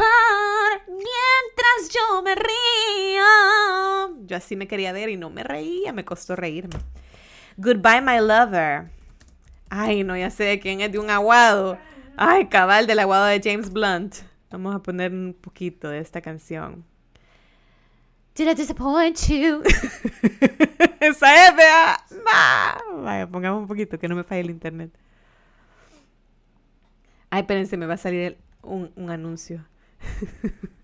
mientras yo me río. Yo así me quería ver y no me reía, me costó reírme. Goodbye, my lover. Ay, no, ya sé de quién es, de un aguado. Ay, cabal, del aguado de James Blunt. Vamos a poner un poquito de esta canción. Did I disappoint you? Esa es, vea. No. Vaya, pongamos un poquito, que no me falle el internet. Ay, espérense, me va a salir el- un, un anuncio.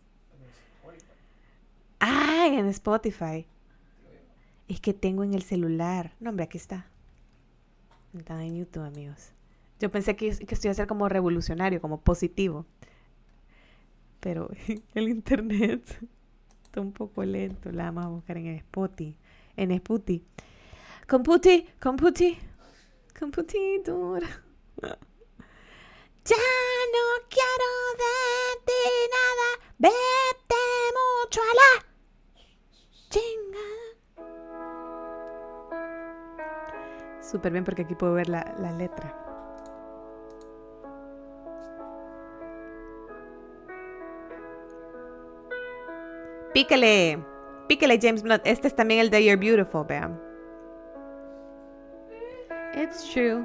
Ay, en Spotify. Es que tengo en el celular. No, hombre, aquí está. Está en YouTube, amigos. Yo pensé que, que esto iba a ser como revolucionario, como positivo. Pero el internet está un poco lento. La vamos a buscar en Spotify. En Spotify. Computi, computi, computidora. Ya no quiero de ti nada. Vete mucho a la chingada. Súper bien porque aquí puedo ver la, la letra. Píquele, píquele James Blunt. Este es también el de You're Beautiful, vean. It's true.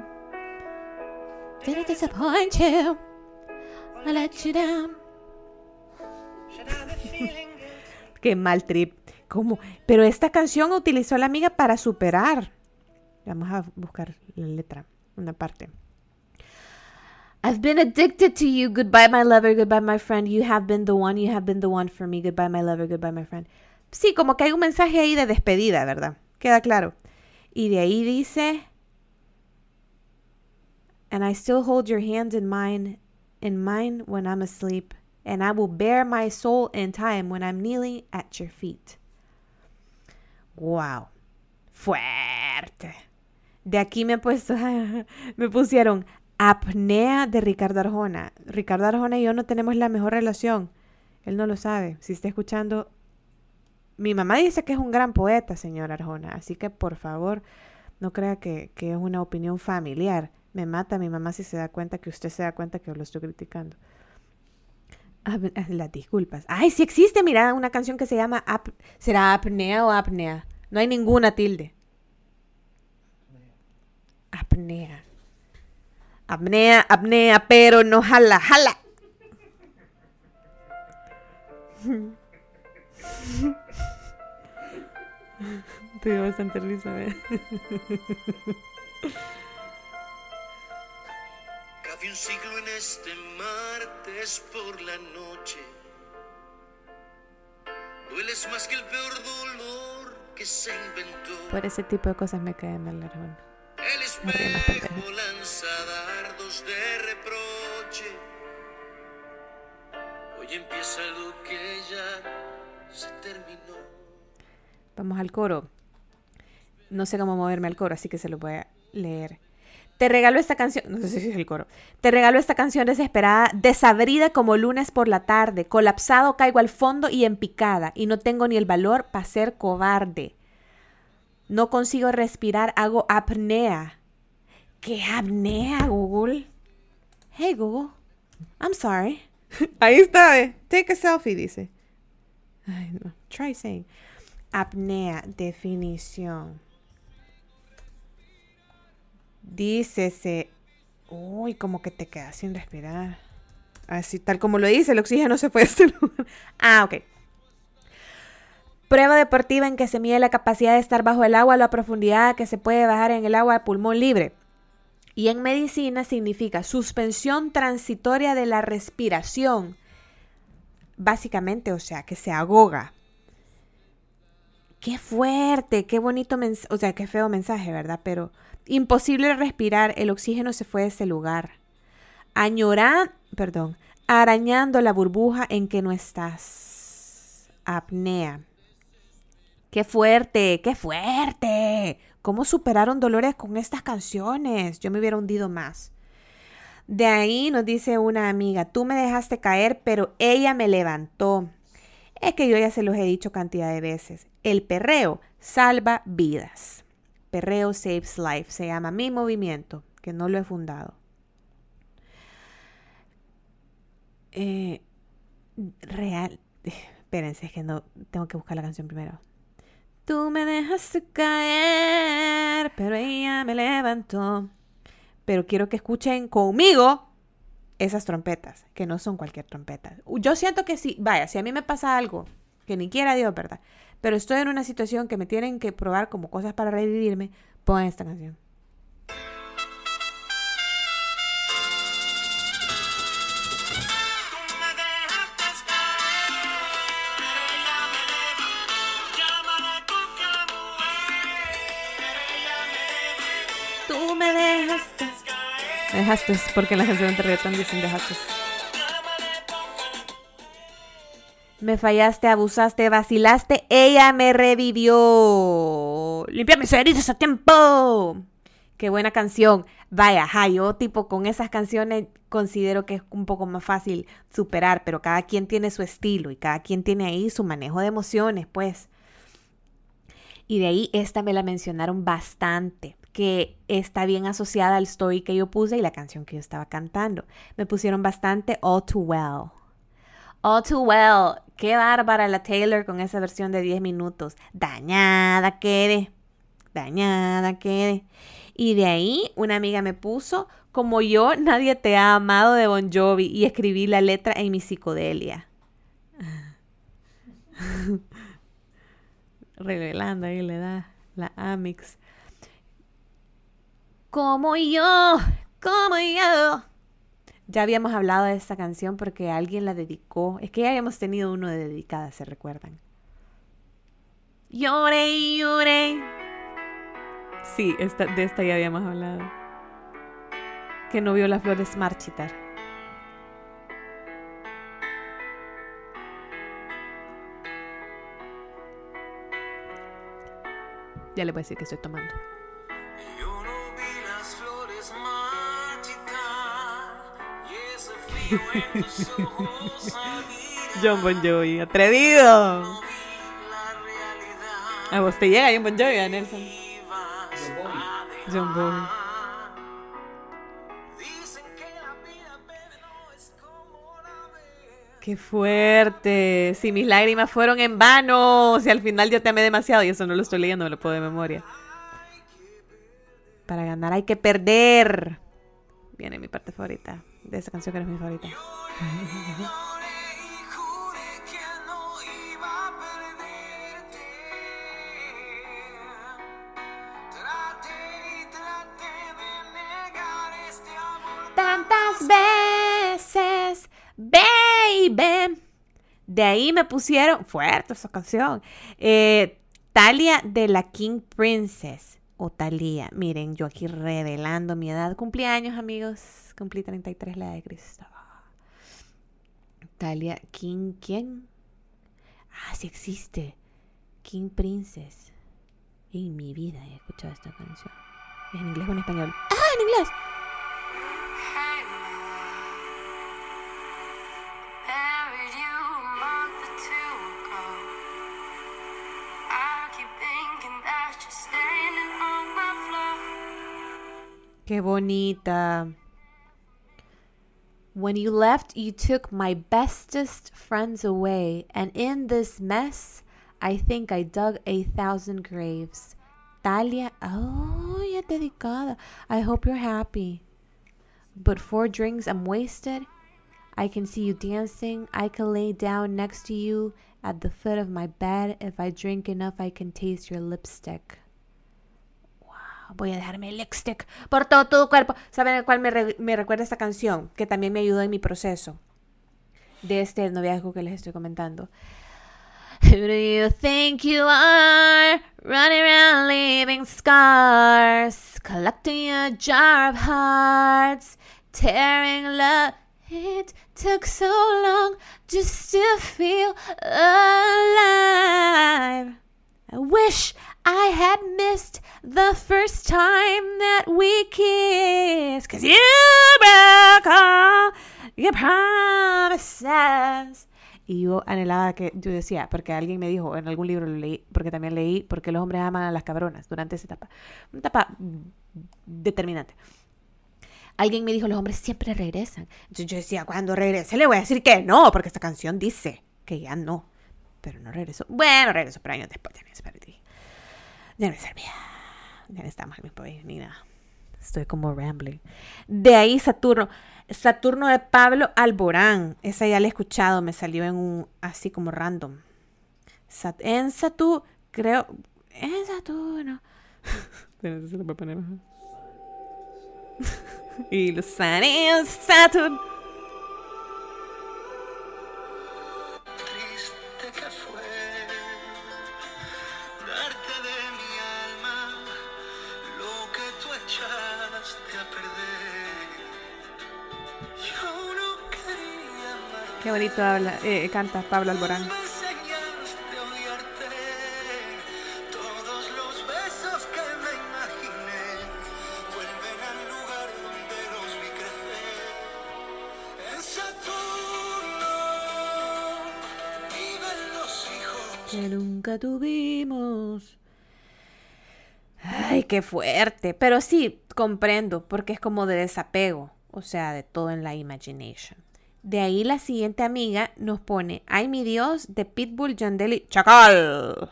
Did I disappoint you? I let you down. Qué mal trip. ¿Cómo? Pero esta canción utilizó la amiga para superar. Vamos a buscar la letra, una parte. I've been addicted to you. Goodbye, my lover. Goodbye, my friend. You have been the one. You have been the one for me. Goodbye, my lover. Goodbye, my friend. Sí, como que hay un mensaje ahí de despedida, ¿verdad? Queda claro. Y de ahí dice, and I still hold your hand in mine, in mine when I'm asleep, and I will bear my soul in time when I'm kneeling at your feet. Wow, fuerte. De aquí me, puesto, me pusieron apnea de Ricardo Arjona. Ricardo Arjona y yo no tenemos la mejor relación. Él no lo sabe. Si está escuchando, mi mamá dice que es un gran poeta, señor Arjona. Así que por favor, no crea que, es una opinión familiar. Me mata mi mamá si se da cuenta que usted se da cuenta que lo estoy criticando. Las disculpas. Ay, sí existe, mira, una canción que se llama ¿Será apnea o apnea? No hay ninguna tilde. Apnea. Apnea, apnea, pero no jala, jala. Te dio bastante risa, ¿eh? Cabe un siglo en este martes por la noche. Dueles más que el peor dolor que se inventó. Por ese tipo de cosas me cae mal, hermano. El espejo lanza dardos de reproche. Hoy empieza lo que ya se terminó. Vamos al coro. No sé cómo moverme al coro, así que se lo voy a leer. Te regalo esta canción, no sé si es el coro. Te regalo esta canción desesperada, desabrida como lunes por la tarde. Colapsado caigo al fondo y en picada, y no tengo ni el valor para ser cobarde. No consigo respirar, hago apnea. ¿Qué apnea, Google? Hey, Google. I'm sorry. Ahí está, eh. Take a selfie, dice. Ay, no. Try saying. Apnea, definición. Dícese. Uy, como que te quedas sin respirar. Así, tal como lo dice, el oxígeno se fue de este lugar. Ah, ok. Prueba deportiva en que se mide la capacidad de estar bajo el agua, la profundidad que se puede bajar en el agua de pulmón libre. Y en medicina significa suspensión transitoria de la respiración. Básicamente, o sea, que se ahoga. Qué fuerte, qué bonito mensaje, o sea, qué feo mensaje, ¿verdad? Pero imposible respirar, el oxígeno se fue de ese lugar. Añorando, perdón, arañando la burbuja en que no estás. Apnea. ¡Qué fuerte! ¡Qué fuerte! ¿Cómo superaron dolores con estas canciones? Yo me hubiera hundido más. De ahí nos dice una amiga, tú me dejaste caer, pero ella me levantó. Es que yo ya se los he dicho cantidad de veces. El perreo salva vidas. Perreo saves life. Se llama mi movimiento, que no lo he fundado. Eh, real. Espérense, es que no. Tengo que buscar la canción primero. Tú me dejaste caer, pero ella me levantó. Pero quiero que escuchen conmigo esas trompetas, que no son cualquier trompeta. Yo siento que sí, vaya, si a mí me pasa algo, que ni quiera Dios, ¿verdad? Pero estoy en una situación que me tienen que probar como cosas para revivirme, pongan esta canción. Tú me dejaste. Me dejaste, porque la canción de reggaetón dicen dejaste. Me fallaste, abusaste, vacilaste. Ella me revivió. Limpia mis heridas a tiempo. Qué buena canción. Vaya, ja, yo tipo con esas canciones considero que es un poco más fácil superar, pero cada quien tiene su estilo y cada quien tiene ahí su manejo de emociones, pues. Y de ahí esta me la mencionaron bastante, que está bien asociada al story que yo puse y la canción que yo estaba cantando. Me pusieron bastante All Too Well. All Too Well. Qué bárbara la Taylor con esa versión de 10 minutos. Dañada quede. Dañada quede. Y de ahí una amiga me puso, como yo, nadie te ha amado de Bon Jovi. Y escribí la letra en mi psicodelia. Revelando ahí le da la Amix. Como yo, como yo. Ya habíamos hablado de esta canción porque alguien la dedicó. Es que ya habíamos tenido uno de dedicada, ¿se recuerdan? Lloré, lloré. Sí, esta, de esta ya habíamos hablado. Que no vio las flores marchitar. Ya le voy a decir que estoy tomando. John Bon Jovi, atrevido. A vos te llega John Bon Jovi, a Nelson. John Bon. Qué fuerte. Si mis lágrimas fueron en vano. Si al final yo te amé demasiado. Y eso no lo estoy leyendo, me lo puedo de memoria. Para ganar hay que perder. Viene mi parte favorita. De esa canción que es mi favorita. Tantas veces, baby. De ahí me pusieron. Fuerte esa canción. Eh, Talia de la King Princess. O Talia. Miren, yo aquí revelando mi edad. Cumpleaños, amigos. Cumplí 33 la de Cristo. Talia King, ¿quién? Ah, sí existe. King Princess. En mi vida he escuchado esta canción. ¿Es en inglés o en español? ¡Ah, en inglés! Qué bonita. When you left, you took my bestest friends away, and in this mess, I think I dug a thousand graves. Talia, oh, ya dedicada. I hope you're happy. But four drinks, I'm wasted. I can see you dancing. I can lay down next to you at the foot of my bed. If I drink enough, I can taste your lipstick. Voy a dejarme el lipstick por todo tu cuerpo. ¿Saben a cuál me, re- me recuerda esta canción? Que también me ayudó en mi proceso de este noviazgo que les estoy comentando. Who do you think you are? Running around leaving scars, collecting a jar of hearts, tearing love. It took so long just to feel alive. I wish I had missed the first time that we kissed. Cause you broke all your promises. Y yo anhelaba que, yo decía, porque alguien me dijo, en algún libro lo leí, porque también leí, porque los hombres aman a las cabronas durante esa etapa. Una etapa determinante. Alguien me dijo, los hombres siempre regresan. Entonces yo decía, cuando regrese le voy a decir que no, porque esta canción dice que ya no. Pero no regresó. Bueno, regresó, pero años después no se perdí. Ya me servía. Ya no estamos al mismo país ni nada. Estoy como rambling. De ahí Saturno. Saturno de Pablo Alborán. Esa ya la he escuchado. Me salió en un así como random. Sat- en Saturno. Creo. En Saturno. Y los Saturno. Qué bonito habla, eh, canta Pablo Alborán. Que nunca tuvimos. Ay, qué fuerte. Pero sí, comprendo, porque es como de desapego, o sea, de todo en la imagination. De ahí la siguiente amiga nos pone, ay mi Dios, de Pitbull, Yandeli, Chacal.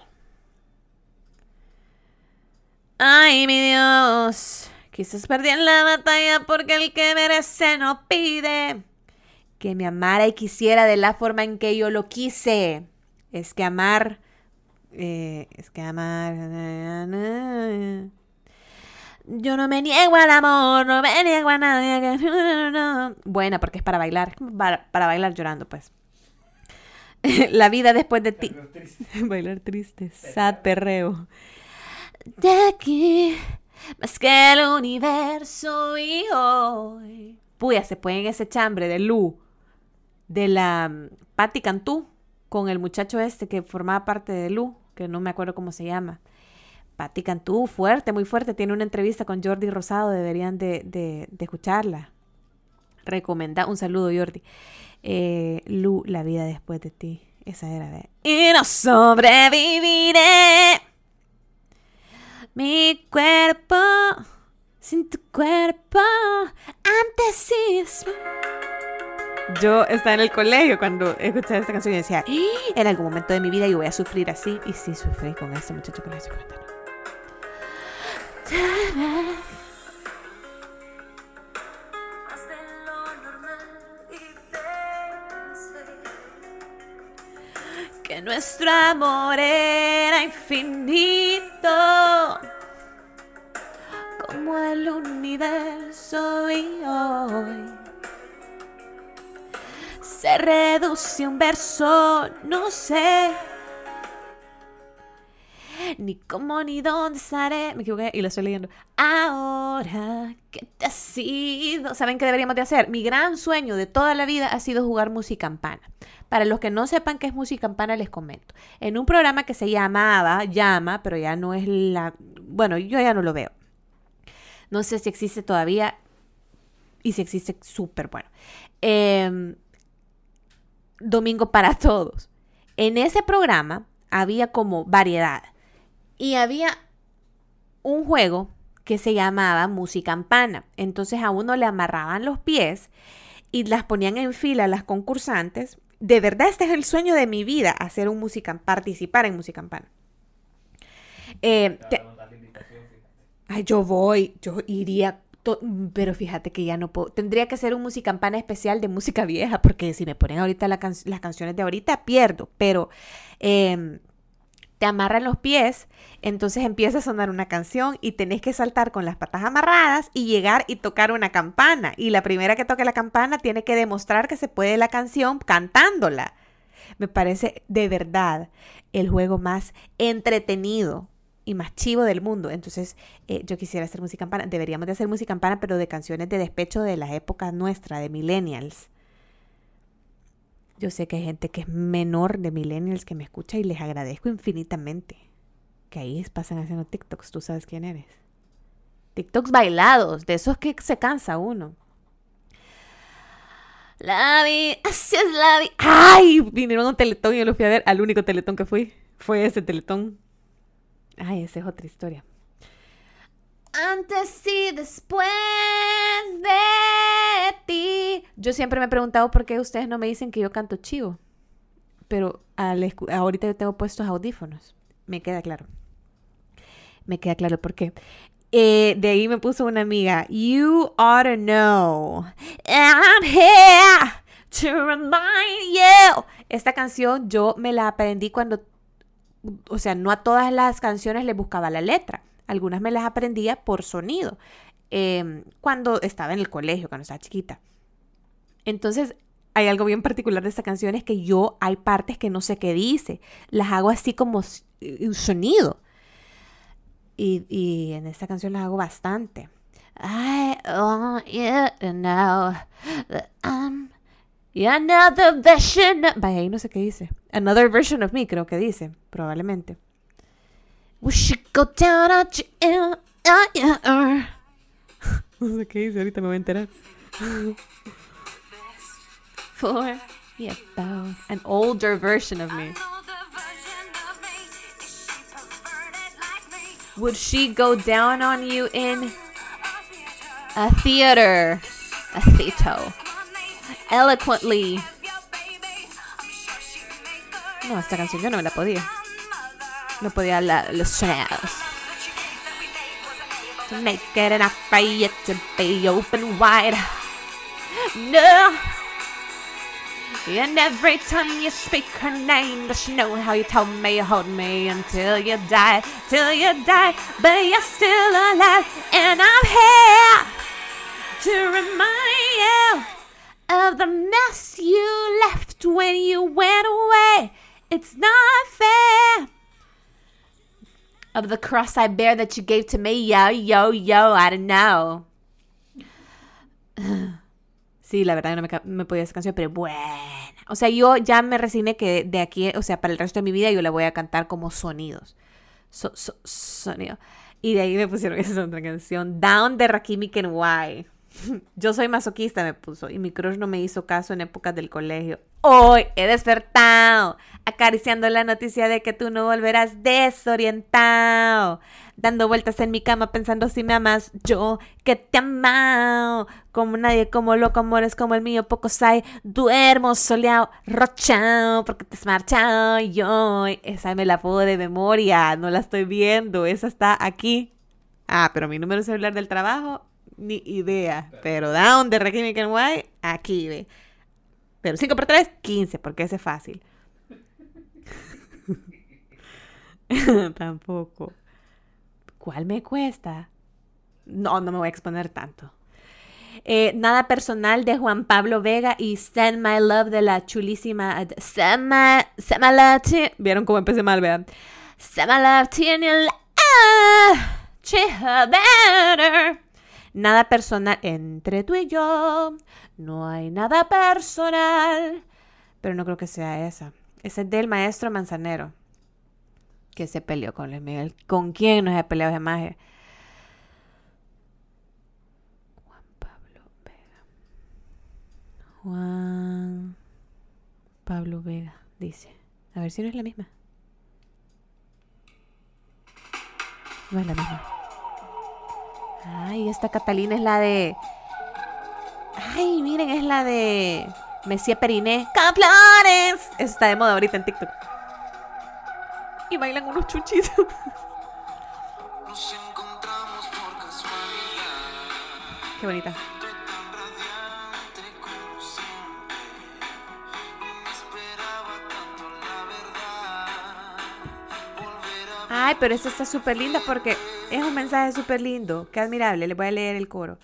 Ay mi Dios, quizás perdí en la batalla porque el que merece no pide que me amara y quisiera de la forma en que yo lo quise. Es que amar, eh, es que amar. Yo no me niego al amor, no me niego a nadie. Buena, porque es para bailar, para, para bailar llorando, pues. La vida después de ti. Triste. Bailar triste, sad perreo. De aquí, más que el universo y hoy. Puya, se pueden ese chambre de Lu, de la mm, Patti Cantú, con el muchacho este que formaba parte de Lu, que no me acuerdo cómo se llama. Patti Cantú, fuerte, muy fuerte, tiene una entrevista con Jordi Rosado, deberían de, escucharla. Recomenda, un saludo Jordi. Eh, Lu, la vida después de ti. Esa era de. Y no sobreviviré. Mi cuerpo sin tu cuerpo antes. Yo estaba en el colegio cuando escuchaba esta canción y decía, ¡Eh! en algún momento de mi vida yo voy a sufrir así. Y sí sufrí con este muchacho por la 50 que nuestro amor era infinito, como el universo y hoy se reduce un verso, no sé. Ni cómo ni dónde estaré. Me equivoqué y lo estoy leyendo. Ahora que te has ido. ¿Saben qué deberíamos de hacer? Mi gran sueño de toda la vida ha sido jugar musicampana. Para los que no sepan qué es musicampana, les comento. En un programa que se llamaba, llama, pero ya no es la... Bueno, yo ya no lo veo. No sé si existe todavía. Y si existe, súper bueno. Em, Domingo para Todos. En ese programa había como variedad. Y había un juego que se llamaba Musicampana. Entonces a uno le amarraban los pies y las ponían en fila las concursantes. De verdad, este es el sueño de mi vida, hacer un musican, participar en Musicampana. Eh, te-. Ay, yo voy, yo iría, pero fíjate que ya no puedo. Tendría que ser un musicampana especial de música vieja, porque si me ponen ahorita la can- las canciones de ahorita, pierdo. Pero em, te amarran los pies, entonces empieza a sonar una canción y tenés que saltar con las patas amarradas y llegar y tocar una campana. Y la primera que toque la campana tiene que demostrar que se puede la canción cantándola. Me parece de verdad el juego más entretenido y más chivo del mundo. Entonces, eh, yo quisiera hacer música campana. Deberíamos de hacer música campana, pero de canciones de despecho de la época nuestra, de millennials. Yo sé que hay gente que es menor de millennials que me escucha y les agradezco infinitamente. Que ahí pasan haciendo TikToks, tú sabes quién eres. TikToks bailados, de esos que se cansa uno. La vi, así es. ¡Ay! Vinieron a un teletón y yo lo fui a ver. Al único teletón que fui fue ese teletón. Ay, esa es otra historia. Antes y después de ti. Yo siempre me he preguntado por qué ustedes no me dicen que yo canto chivo. Pero ahorita yo tengo puestos audífonos. Me queda claro. Me queda claro por qué. Eh, de ahí me puso una amiga. You ought to know. I'm here to remind you. Esta canción yo me la aprendí cuando o sea, no a todas las canciones le buscaba la letra. Algunas me las aprendía por sonido. eh, cuando estaba en el colegio, cuando estaba chiquita. Entonces, hay algo bien particular de esta canción, es que yo hay partes que no sé qué dice. Las hago así como s- un sonido. Y, y en esta canción las hago bastante. I want you to know that I'm another version of... Vaya, ahí no sé qué dice. Another version of me, creo que dice, probablemente. We should go down at you. yeah, uh. No sé qué dice, ahorita me voy a enterar. For yeah, about an older version of me. Would she go down on you in A theater, a money, Eloquently. your No, esta canción yo no me la podía. No podía la, los able To make it to be open wide. No. And every time you speak her name, does she know how you told me you hold me until you die, till you die, but you're still alive, and I'm here to remind you of the mess you left when you went away. It's not fair. Of the cross I bear that you gave to me, yo, yo, yo, I don't know. Sí, la verdad no me, me podía esa canción, pero buena. O sea, yo ya me resigné que de aquí, o sea, para el resto de mi vida yo la voy a cantar como sonidos. So- so- sonido. Y de ahí me pusieron esa otra canción, Down de Rakimi Kenway. Yo soy masoquista, me puso, y mi crush no me hizo caso en épocas del colegio. Hoy he despertado, acariciando la noticia de que tú no volverás desorientado, dando vueltas en mi cama pensando si me amas, yo que te amo, como nadie, como loco, amores como el mío, pocos hay, duermo soleado, rochao, porque te has marchado, y yo, esa me la puedo de memoria, no la estoy viendo, esa está aquí. Ah, pero mi número celular del trabajo, ni idea. Pero down de Requiem White, aquí ve. Pero 5 por 3, 15, porque ese es fácil. Tampoco. ¿Cuál me cuesta? No, no me voy a exponer tanto. Eh, nada personal de Juan Pablo Vega y Send My Love de la chulísima Send My, send my Love to- Vieron cómo empecé mal, vean. Send My Love to you, ah, better. Nada personal entre tú y yo. No hay nada personal. Pero no creo que sea esa. Esa es del maestro Manzanero. Que se peleó con Luis Miguel. ¿Con quién no se ha peleado ese maje? Juan Pablo Vega. Juan Pablo Vega, dice. A ver si no es la misma. No es la misma. Ay, esta Catalina es la de. Ay, miren, es la de. Mesía Periné. ¡Caplanes! Está de moda ahorita en TikTok. Y bailan unos casualidad. Qué bonita. Ay, pero esta está súper linda porque es un mensaje súper lindo. Qué admirable. Le voy a leer el coro.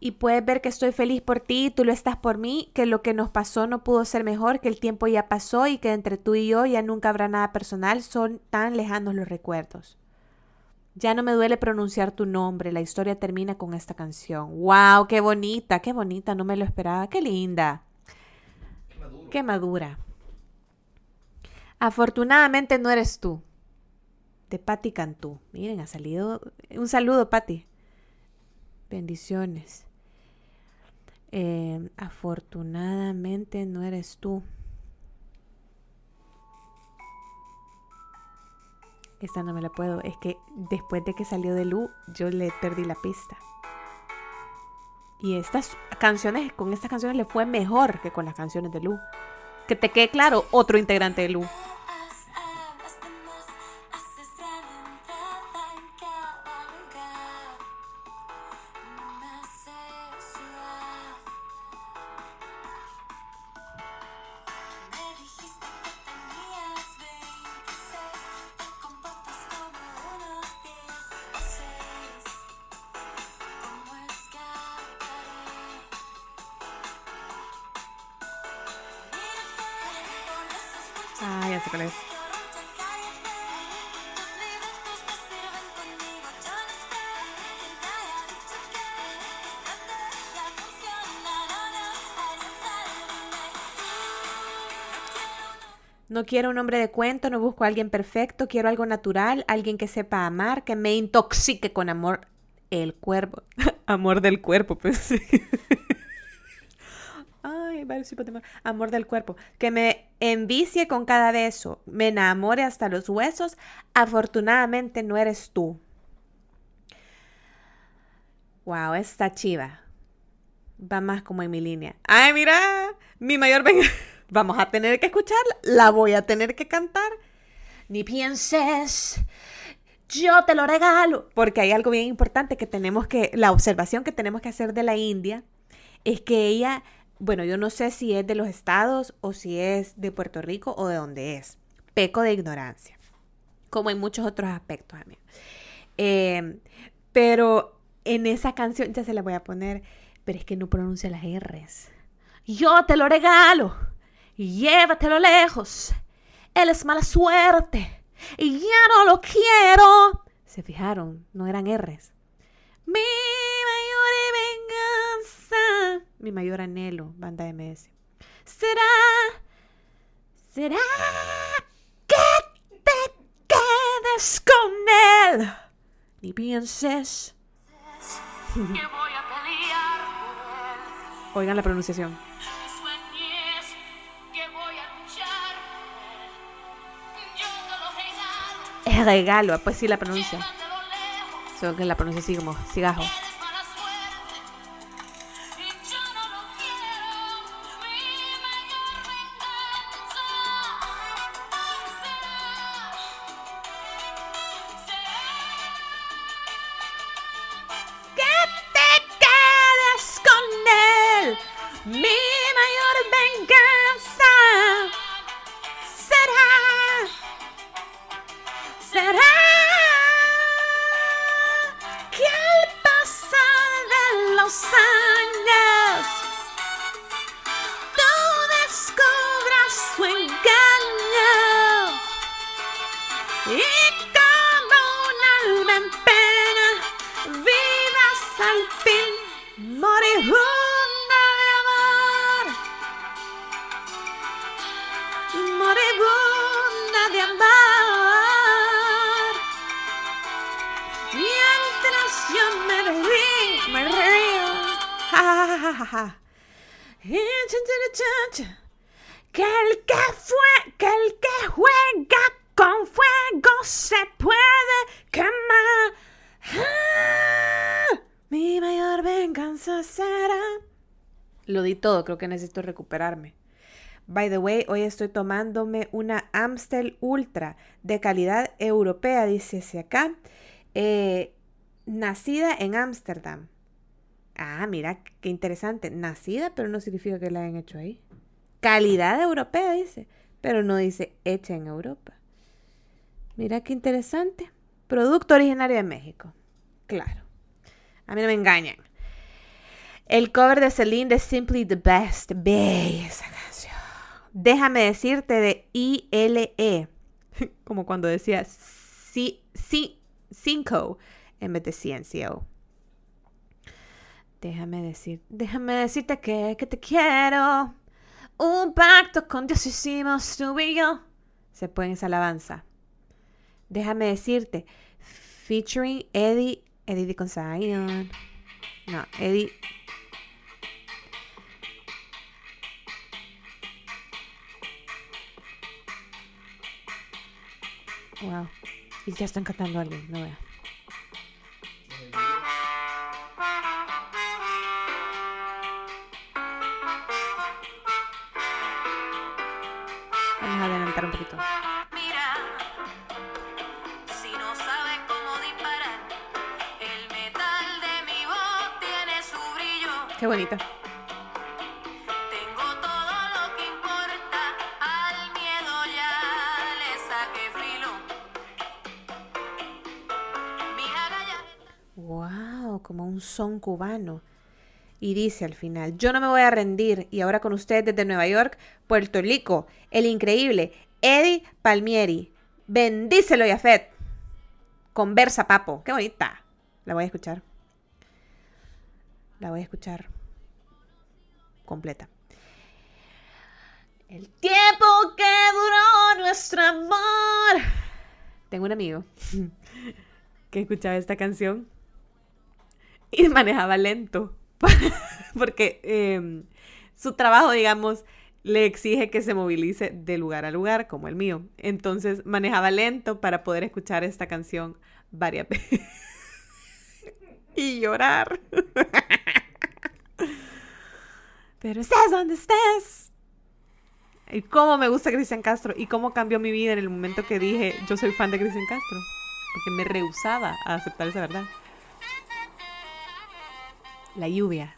Y puedes ver que estoy feliz por ti, tú lo estás por mí, que lo que nos pasó no pudo ser mejor, que el tiempo ya pasó y que entre tú y yo ya nunca habrá nada personal, son tan lejanos los recuerdos. Ya no me duele pronunciar tu nombre, la historia termina con esta canción. ¡Wow! ¡Qué bonita! ¡Qué bonita! No me lo esperaba. ¡Qué linda! Qué. ¡Qué madura! Afortunadamente no eres tú. De Patti Cantú. Miren, ha salido. Un saludo, Patti. Bendiciones. Eh, afortunadamente no eres tú. Esta no me la puedo. Es que después de que salió de Lu, yo le perdí la pista. Y estas canciones, con estas canciones le fue mejor que con las canciones de Lu. Que te quede claro, otro integrante de Lu. No quiero un hombre de cuento, no busco a alguien perfecto, quiero algo natural, alguien que sepa amar, que me intoxique con amor el cuerpo. amor del cuerpo, pues. Ay, varios amor. Amor del cuerpo. Que me envicie con cada beso, me enamore hasta los huesos. Afortunadamente no eres tú. Wow, esta chiva. Va más como en mi línea. Ay, mira, mi mayor venga. Vamos a tener que escucharla. La voy a tener que cantar. Ni pienses. Yo te lo regalo. Porque hay algo bien importante que tenemos que. La observación que tenemos que hacer de la India es que ella bueno, yo no sé si es de los estados o si es de Puerto Rico o de dónde es. Peco de ignorancia, como en muchos otros aspectos, amiga. Eh, pero en esa canción, ya se la voy a poner, pero es que no pronuncia las R's. Yo te lo regalo, llévatelo lejos. Él es mala suerte y ya no lo quiero. ¿Se fijaron? No eran R's. Mi mayor venganza. Mi mayor anhelo, banda MS. Será, será que te quedes con él. Ni pienses. Que voy a pelear por él. Oigan la pronunciación. Es regalo, pues sí la pronuncia. Solo que la pronuncia así como cigajo. Creo que necesito recuperarme. By the way, hoy estoy tomándome una Amstel Ultra de calidad europea, dice hacia acá. eh, nacida en Ámsterdam. Ah, mira, qué interesante. Nacida, pero no significa que la hayan hecho ahí. Calidad europea, dice, pero no dice hecha en Europa. Mira qué interesante. Producto originario de México. Claro. A mí no me engañan. El cover de Celine de Simply the Best. Bella esa canción. Déjame decirte de ILE. Como cuando decía sí, sí, cinco en vez de CNCO. Déjame decir, déjame decirte que, que te quiero. Un pacto con Dios hicimos tú y yo. Se pone en esa alabanza. Déjame decirte, featuring Eddie, Eddie con Zion. No, Eddie. Wow. Y ya están cantando a alguien, no vea. Vamos a adelantar un poquito. Mira, si como un son cubano. Y dice al final, yo no me voy a rendir. Y ahora con ustedes desde Nueva York, Puerto Rico, el increíble Eddie Palmieri. Bendícelo, Yafet. Conversa, papo. Qué bonita. La voy a escuchar. La voy a escuchar completa. El tiempo que duró nuestro amor. Tengo un amigo que escuchaba esta canción y manejaba lento. Porque eh, su trabajo, digamos, le exige que se movilice de lugar a lugar, como el mío. Entonces manejaba lento para poder escuchar esta canción varias veces. y llorar. Pero estés donde estés. Y cómo me gusta Cristian Castro y cómo cambió mi vida en el momento que dije yo soy fan de Cristian Castro. Porque me rehusaba a aceptar esa verdad la lluvia.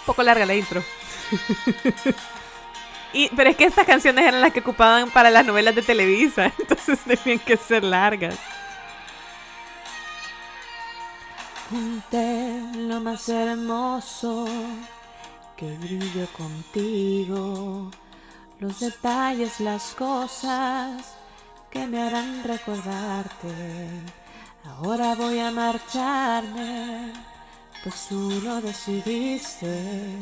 Un poco larga la intro. y, pero es que estas canciones eran las que ocupaban para las novelas de Televisa, entonces tenían que ser largas. Junté lo más hermoso que brillo contigo, los detalles, las cosas que me harán recordarte. Ahora voy a marcharme, pues tú lo decidiste.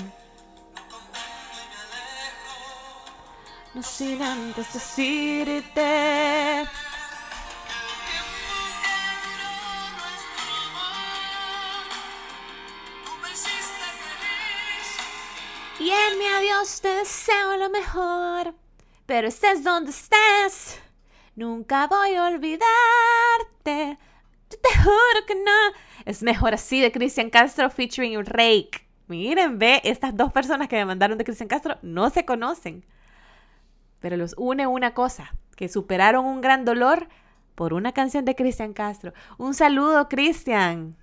No sin antes decirte. Y en mi adiós te deseo lo mejor, pero estés donde estés, nunca voy a olvidarte. Yo te juro que no. Es mejor así de Cristian Castro featuring Rake. Miren, ve, estas dos personas que me mandaron de Cristian Castro no se conocen. Pero los une una cosa, que superaron un gran dolor por una canción de Cristian Castro. Un saludo, Cristian.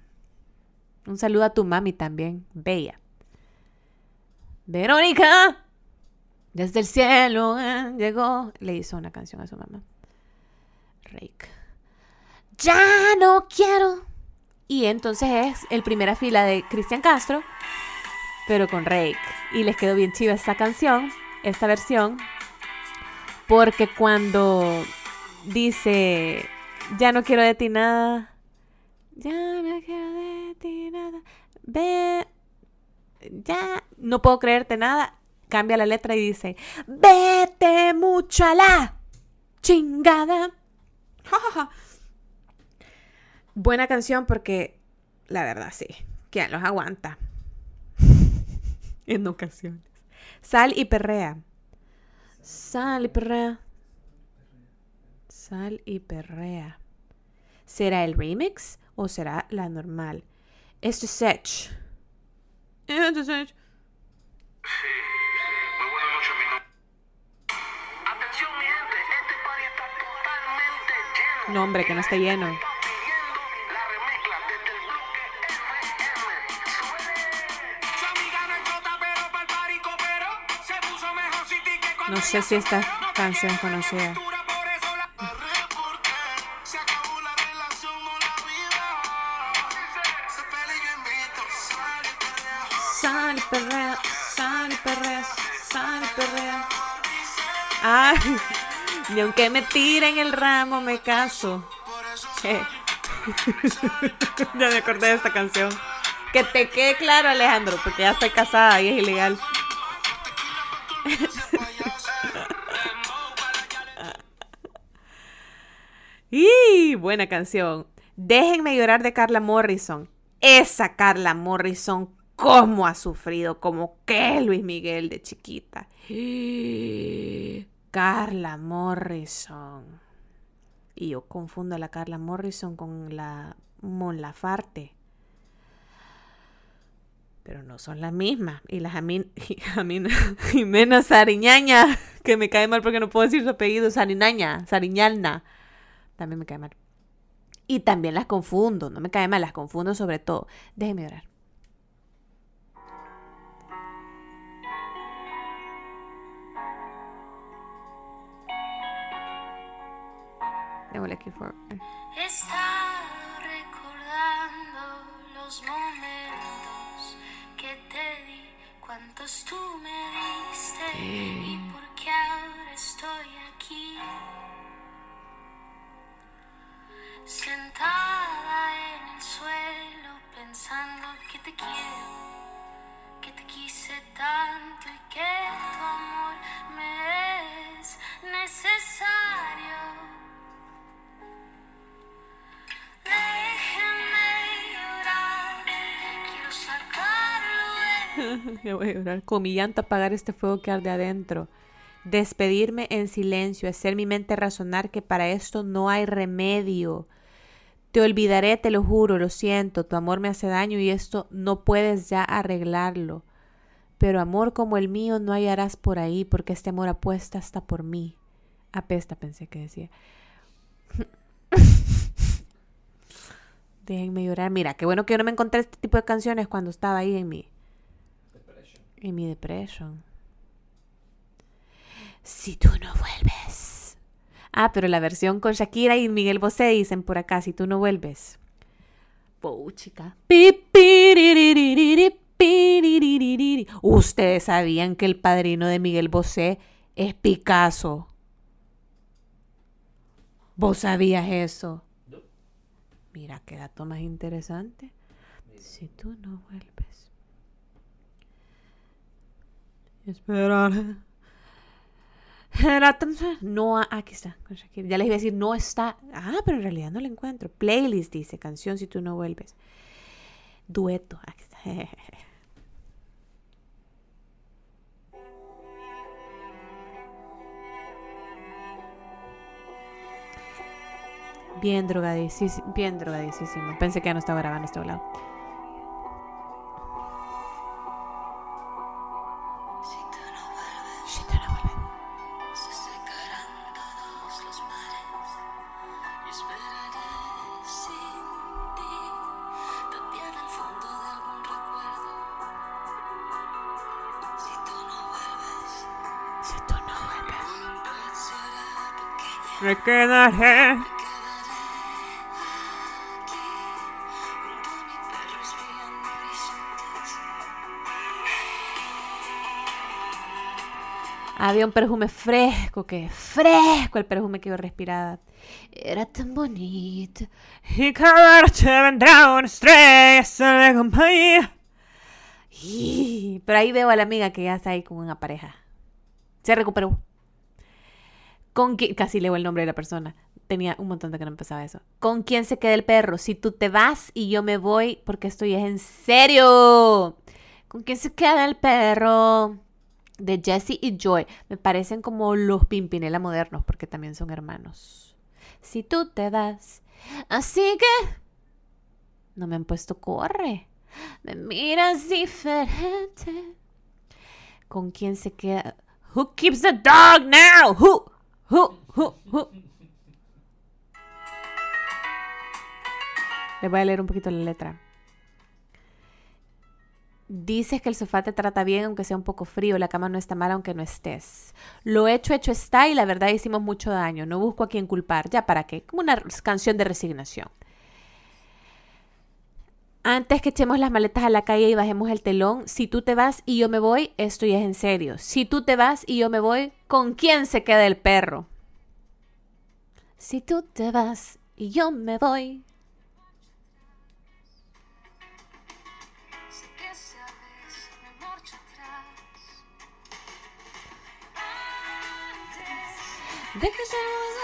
Un saludo a tu mami también, bella. Verónica, desde el cielo eh, llegó. Le hizo una canción a su mamá. Rake. Ya no quiero. Y entonces es el primera fila de Cristian Castro, pero con Rake. Y les quedó bien chiva esta canción, esta versión, porque cuando dice, ya no quiero de ti nada, ya no quiero de ti nada, ve, ya no puedo creerte nada, cambia la letra y dice, vete mucho a la chingada. Buena canción porque la verdad sí, ¿quién los aguanta? en ocasiones. Sal y perrea. Sal y perrea. Sal y perrea. ¿Será el remix o será la normal? Esto es Sech. Esto es Sech. Muy buenas noches, mi nombre. Atención, mi gente, este party está totalmente lleno. No, hombre, que no esté lleno. Está pidiendo la remezcla desde el bloque FM. Suele. Su amiga no es chota, pero pa'l party cooperó. Se puso mejor City que cuando No sé si esta canción es conocida. Perrea. Sal y perrea. Sal y perrea. Ay, ni aunque me tiren el ramo me caso. Eh. ya me acordé de esta canción. Que te quede claro, Alejandro, porque ya estoy casada y es ilegal. y buena canción. Déjenme llorar de Carla Morrison. Esa Carla Morrison, cómo ha sufrido, como que Luis Miguel de chiquita. Carla Morrison. Y yo confundo a la Carla Morrison con la Mon Lafarte. Pero no son las mismas. Y la Jamin, Jamin- Jimena Sariñaña, que me cae mal porque no puedo decir su apellido, Sariñaña, Sariñalna, también me cae mal. Y también las confundo, no me cae mal, las confundo sobre todo. Déjeme orar. For- He estado recordando los momentos que te di, cuántos tú me diste y por qué ahora estoy aquí. Sentada en el suelo pensando que te quiero, que te quise tanto y que tu amor me es necesario. Me voy a llorar. Con mi llanto apagar este fuego que arde adentro. Despedirme en silencio, hacer mi mente razonar que para esto no hay remedio. Te olvidaré, te lo juro, lo siento, tu amor me hace daño y esto no puedes ya arreglarlo. Pero amor como el mío no hallarás por ahí, porque este amor apuesta hasta por mí. Apesta, pensé que decía. Déjenme llorar. Mira, qué bueno que yo no me encontré este tipo de canciones cuando estaba ahí en mi. Y mi depresión. Si tú no vuelves. Ah, pero la versión con Shakira y Miguel Bosé dicen por acá, si tú no vuelves. Puchica. Ustedes sabían que el padrino de Miguel Bosé es Picasso. ¿Vos sabías eso? Mira, qué dato más interesante. Si tú no vuelves. Esperaré. Era tan- No, ah, aquí está. Ya les iba a decir, no está. Ah, pero en realidad no la encuentro. Playlist dice, canción si tú no vuelves. Dueto. Aquí está. Bien drogadísimo. Bien drogadísimo. Pensé que ya no estaba grabando este lado. Espiando horizontes. Había un perfume fresco, que fresco el perfume que yo respiraba. Era tan bonito. Y cada noche vendrá una estrella de compañía. Y- Pero ahí veo a la amiga que ya está ahí con una pareja. Se recuperó. Con qui- casi leo el nombre de la persona. Tenía un montón de que no empezaba eso. ¿Con quién se queda el perro? Si tú te vas y yo me voy, porque estoy es en serio. ¿Con quién se queda el perro? de Jesse y Joy me parecen como los Pimpinela modernos porque también son hermanos. Si tú te das, así que no me han puesto corre. Me miras diferente. ¿Con quién se queda? Who keeps the dog now? Who? Les voy a leer un poquito la letra. Dices que el sofá te trata bien aunque sea un poco frío, la cama no está mal aunque no estés. Lo hecho, hecho está y la verdad hicimos mucho daño. No busco a quien culpar. ¿Ya para qué? Como una canción de resignación. Antes que echemos las maletas a la calle y bajemos el telón, si tú te vas y yo me voy, esto ya es en serio. Si tú te vas y yo me voy, ¿con quién se queda el perro? Si tú te vas y yo me voy, de que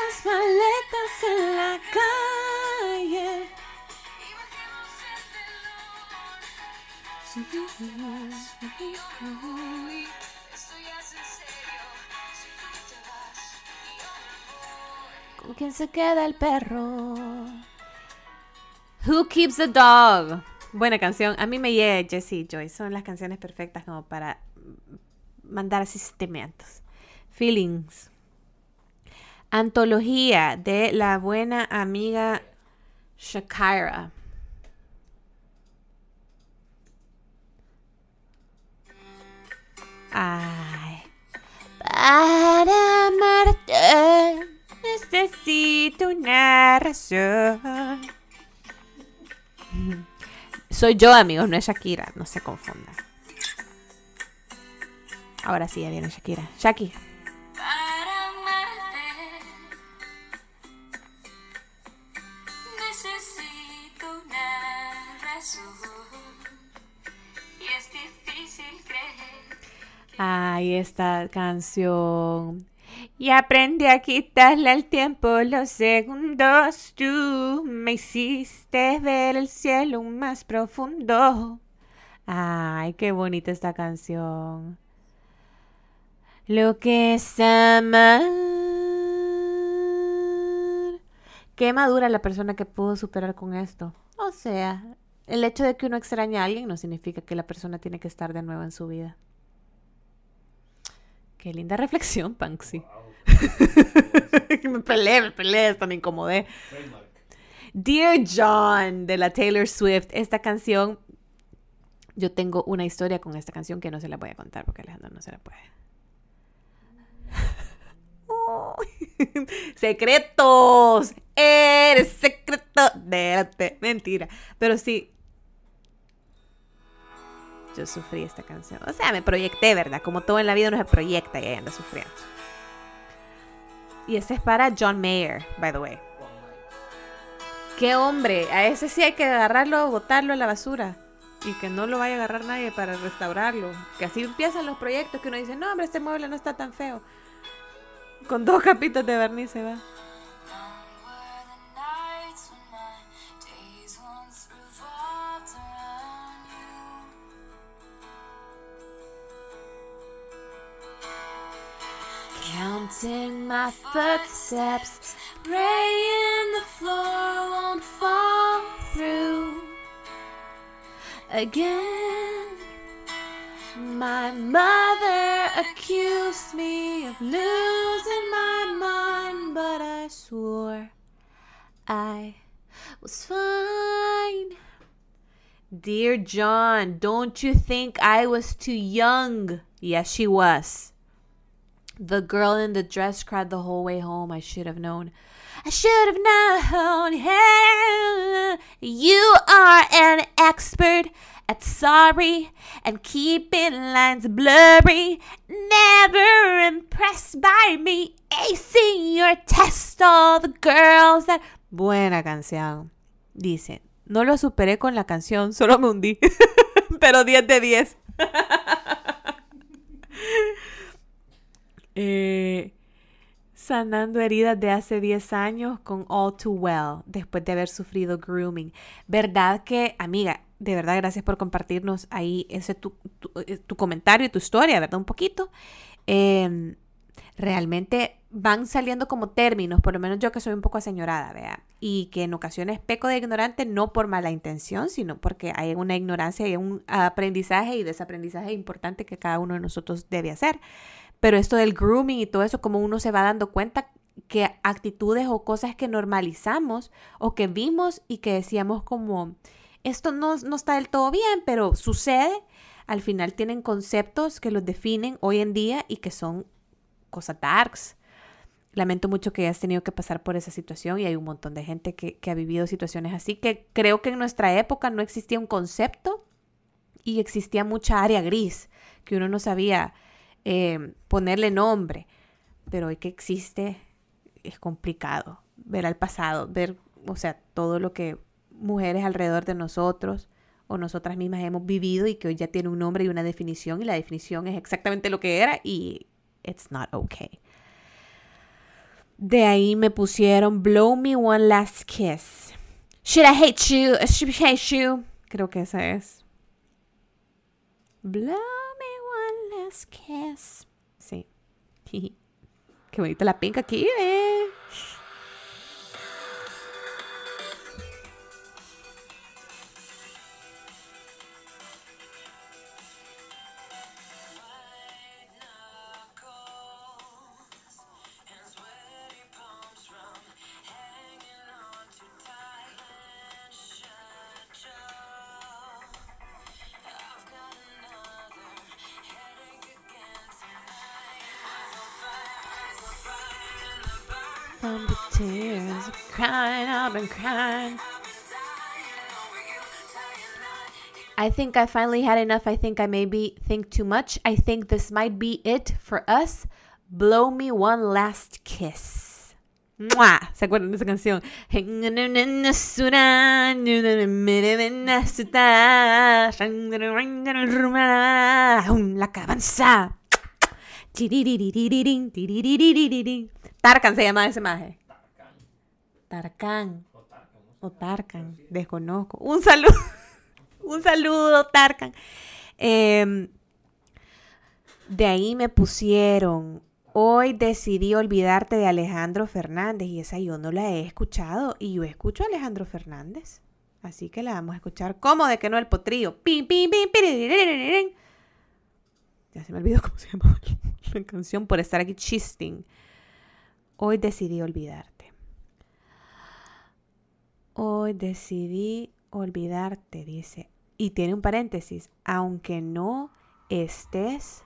las maletas en la calle. ¿Con quién se queda el perro? Who keeps the dog? Buena canción. A mí me llega Jessie Joy. Son las canciones perfectas como para mandar así sentimientos. Feelings. Antología de la buena amiga Shakira. Ay. Para amarte necesito una razón. Soy yo, amigos, no es Shakira. No se confundan. Ahora sí, ya viene Shakira. Shaki. Para amarte necesito una razón y es difícil creer Ay, esta canción. Y aprendí a quitarle al tiempo los segundos. Tú me hiciste ver el cielo más profundo. Ay, qué bonita esta canción. Lo que es amar. Qué madura la persona que pudo superar con esto. O sea, el hecho de que uno extraña a alguien no significa que la persona tiene que estar de nuevo en su vida. Qué linda reflexión, Panksy. me peleé, me peleé, hasta me incomodé. Dear John de la Taylor Swift, esta canción Yo tengo una historia con esta canción que no se la voy a contar porque Alejandro no se la puede. Secretos. Eres secreto. Déjate. Mentira. Pero sí. Yo sufrí esta canción. O sea, me proyecté, ¿verdad? Como todo en la vida uno se proyecta y ahí anda sufriendo. Y este es para John Mayer, by the way. Qué hombre, a ese sí hay que agarrarlo, botarlo a la basura. Y que no lo vaya a agarrar nadie para restaurarlo. Que así empiezan los proyectos que uno dice, no, hombre, este mueble no está tan feo. Con dos capitas de barniz se va. Counting my footsteps, praying the floor won't fall through again. My mother accused me of losing my mind, but I swore I was fine. Dear John, don't you think I was too young? Yes, she was. The girl in the dress cried the whole way home. I should have known. I should have known. Hey, you are an expert at sorry and keeping lines blurry. Never impressed by me acing your test. All the girls that. Buena canción. Dice, no lo superé con la canción, solo me hundí. Pero 10 de 10. Eh, sanando heridas de hace 10 años con All Too Well, después de haber sufrido grooming. ¿Verdad que, amiga, de verdad, gracias por compartirnos ahí ese tu, tu- eh, comentario y tu historia, ¿verdad? Un poquito. Eh, realmente van saliendo como términos, por lo menos yo que soy un poco aseñorada, vea, y que en ocasiones peco de ignorante no por mala intención, sino porque hay una ignorancia y un aprendizaje y desaprendizaje importante que cada uno de nosotros debe hacer. Pero esto del grooming y todo eso, como uno se va dando cuenta que actitudes o cosas que normalizamos o que vimos y que decíamos como, esto no, no está del todo bien, pero sucede, al final tienen conceptos que los definen hoy en día y que son cosas darks. Lamento mucho que hayas tenido que pasar por esa situación y hay un montón de gente que, que ha vivido situaciones así que creo que en nuestra época no existía un concepto y existía mucha área gris que uno no sabía eh, ponerle nombre. Pero hoy que existe es complicado ver al pasado, ver, o sea, todo lo que mujeres alrededor de nosotros o nosotras mismas hemos vivido y que hoy ya tiene un nombre y una definición y la definición es exactamente lo que era y it's not okay. De ahí me pusieron Blow Me One Last Kiss. Should I hate you? Should I hate you? Creo que esa es. Blow kiss. Sí. Qué bonita la pinca aquí, eh. I think I finally had enough. I think I maybe think too much. I think this might be it for us. Blow me one last kiss. ¡Mua! ¿Se acuerdan de esa canción? La cabanza. Tarkan se llama ese maje. Tarkan. O Tarkan. O Tarkan. Desconozco. Un saludo. Un saludo, Tarkan. Em, de ahí me pusieron. Hoy decidí olvidarte de Alejandro Fernández. Y esa yo no la he escuchado. Y yo escucho a Alejandro Fernández. Así que la vamos a escuchar. ¿Cómo de que no el potrillo? Pim, pim, pim. Ya se me olvidó cómo se llama la canción por estar aquí chisting. Hoy decidí olvidarte. Hoy decidí olvidarte, dice. Y tiene un paréntesis, aunque no estés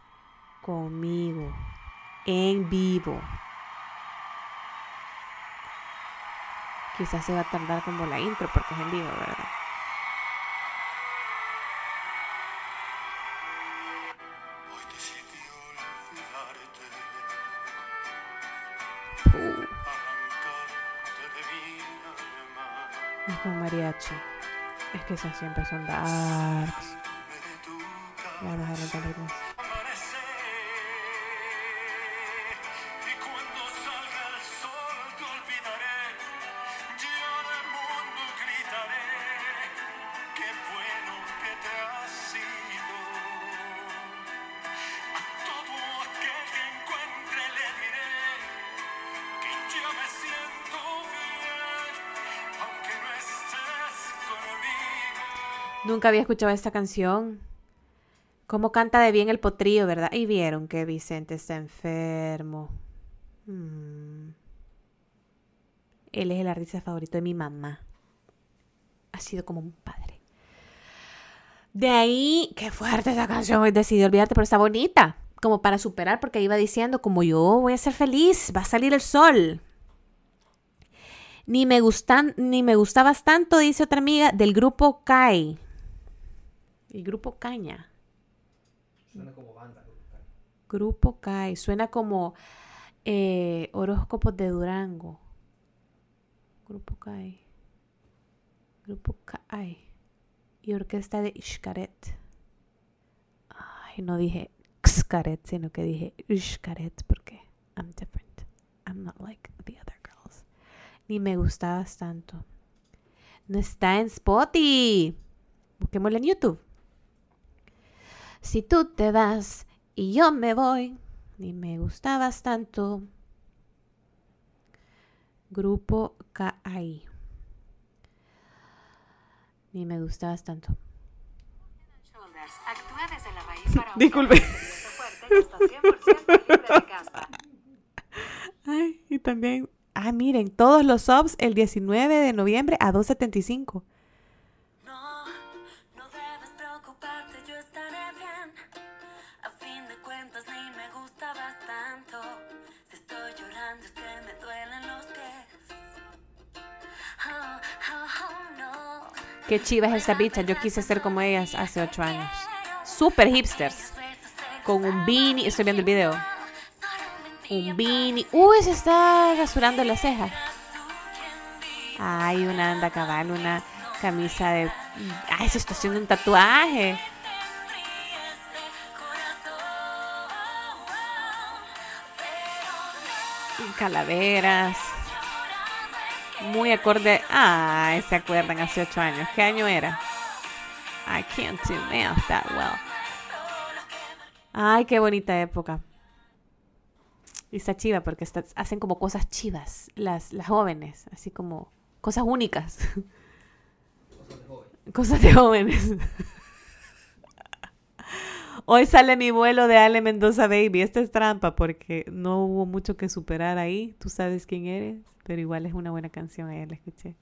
conmigo en vivo. Quizás se va a tardar como la intro porque es en vivo, ¿verdad? Uh, es como mariachi. Es que esas siempre son darks. Nunca había escuchado esta canción. Cómo canta de bien el potrillo, ¿verdad? Y vieron que Vicente está enfermo. Mm. Él es el artista favorito de mi mamá. Ha sido como un padre. De ahí, qué fuerte esa canción. Decidí olvidarte, pero está bonita. Como para superar, porque iba diciendo, como yo voy a ser feliz, va a salir el sol. Ni me gustan, ni me gustabas tanto, dice otra amiga, del grupo Kai. El grupo Caña. Suena como banda. Grupo Kai. Suena como eh, horóscopos de Durango. Grupo Kai. Grupo Kai. Y orquesta de Xcaret. Ay, no dije Xcaret, sino que dije Xcaret porque I'm different. I'm not like the other girls. Ni me gustabas tanto. No está en Spotify. Busquémosla en YouTube. Si tú te vas y yo me voy, ni me gustabas tanto. Grupo KAI. Ni me gustabas tanto. Shoulders actúa desde la raíz para un Disculpe. peso fuerte y está 100% libre de caspa. Ay, y también. Ah, miren, todos los subs el 19 de noviembre a 2.75. Qué chiva es esta bicha. Yo quise ser como ellas hace 8 años. Super hipsters. Con un beanie. Estoy viendo el video. Un beanie. Uy, se está rasurando las cejas. Ay, una anda cabal, una camisa de. Ay, se está haciendo un tatuaje. Calaveras. Muy acorde. Ay, se acuerdan hace ocho años. ¿Qué año era? I can't do math that well. Ay, qué bonita época. Y está chiva porque hacen como cosas chivas las, las jóvenes, así como cosas únicas, Cosas de joven. cosas de jóvenes. Hoy sale mi vuelo de Ale Mendoza Baby. Esta es trampa porque no hubo mucho que superar ahí. Tú sabes quién eres, pero igual es una buena canción. Ayer la escuché.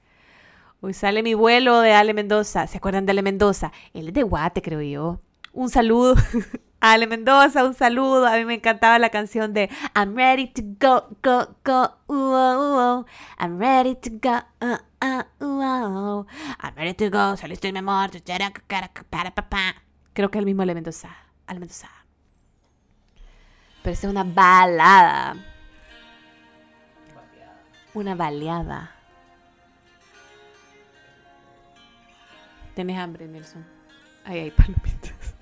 Hoy sale mi vuelo de Ale Mendoza. ¿Se acuerdan de Ale Mendoza? Él es de Guate, creo yo. Un saludo Ale Mendoza, un saludo. A mí me encantaba la canción de I'm ready to go, go, go. Uh, uh, uh. I'm ready to go. Uh, uh, uh, uh. I'm ready to go. Estoy mi amor. Para. Creo que es el mismo Ale Mendoza. Ale Mendoza. Pero esta es una balada. Una baleada. ¿Tienes hambre, Nelson? Ahí hay palomitas.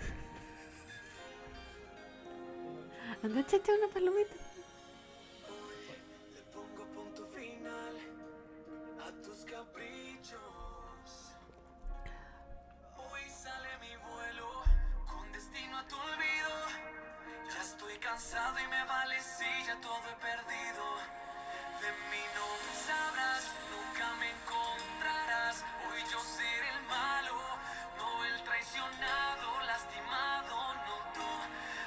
Anda, échate una palomita. pasado y me vale si ya todo he perdido. De mí no sabrás, nunca me encontrarás. Hoy yo seré el malo, no el traicionado, lastimado, no tú.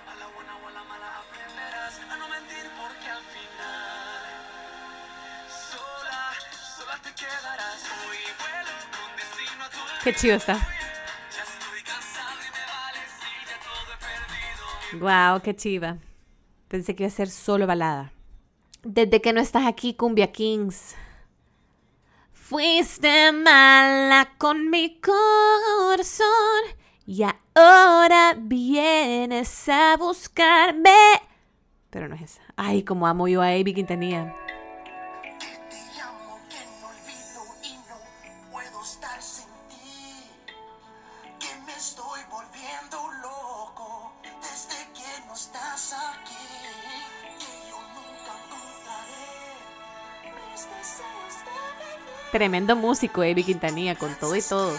A la buena o a la mala aprenderás a no mentir porque al final sola, sola te quedarás. Hoy vuelo con destino a tu. Qué chido está. Wow, qué chiva. Pensé que iba a ser solo balada. Desde que no estás aquí, Cumbia Kings. Fuiste mala con mi corazón y ahora vienes a buscarme. Pero no es esa. Ay, como amo yo a Avi Quintanilla. Tremendo músico, Avi Quintanilla, con todo y todo.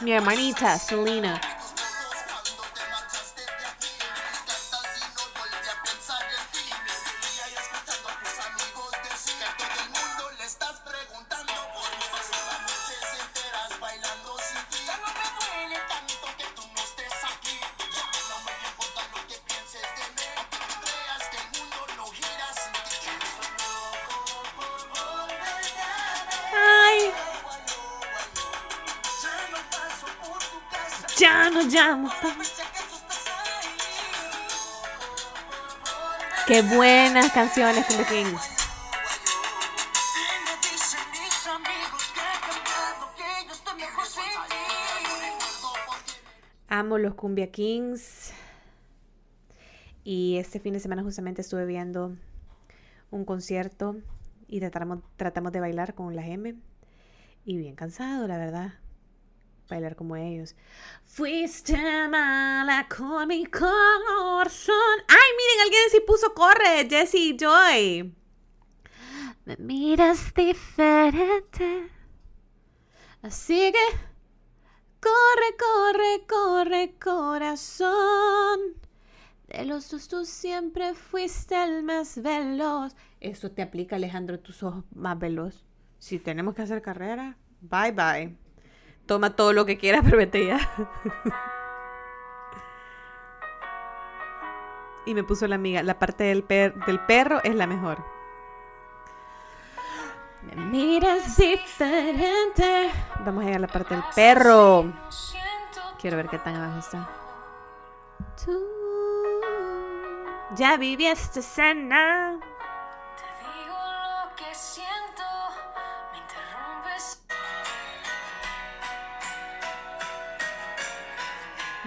Mi hermanita, Selena. Yo estoy mejor sin ti. Amo los Cumbia Kings. Y este fin de semana justamente estuve viendo un concierto y tratamos, tratamos de bailar con la M. Y bien cansado, la verdad. Bailar como ellos. Fuiste mala con mi corazón. ¡Ay, miren! Alguien sí puso corre. Jessie Joy. Me miras diferente. Así que Corre, corre, corre, corazón. De los dos tú siempre fuiste el más veloz. Eso te aplica, Alejandro, tú sos más veloz. Si tenemos que hacer carrera, bye bye. Toma todo lo que quieras, pero vete ya. y me puso la amiga, la parte del, per- del perro es la mejor. Me miras diferente. Vamos a llegar a la parte del perro. Quiero ver qué tan abajo está. Tú ya viví esta escena. Te digo lo que siento,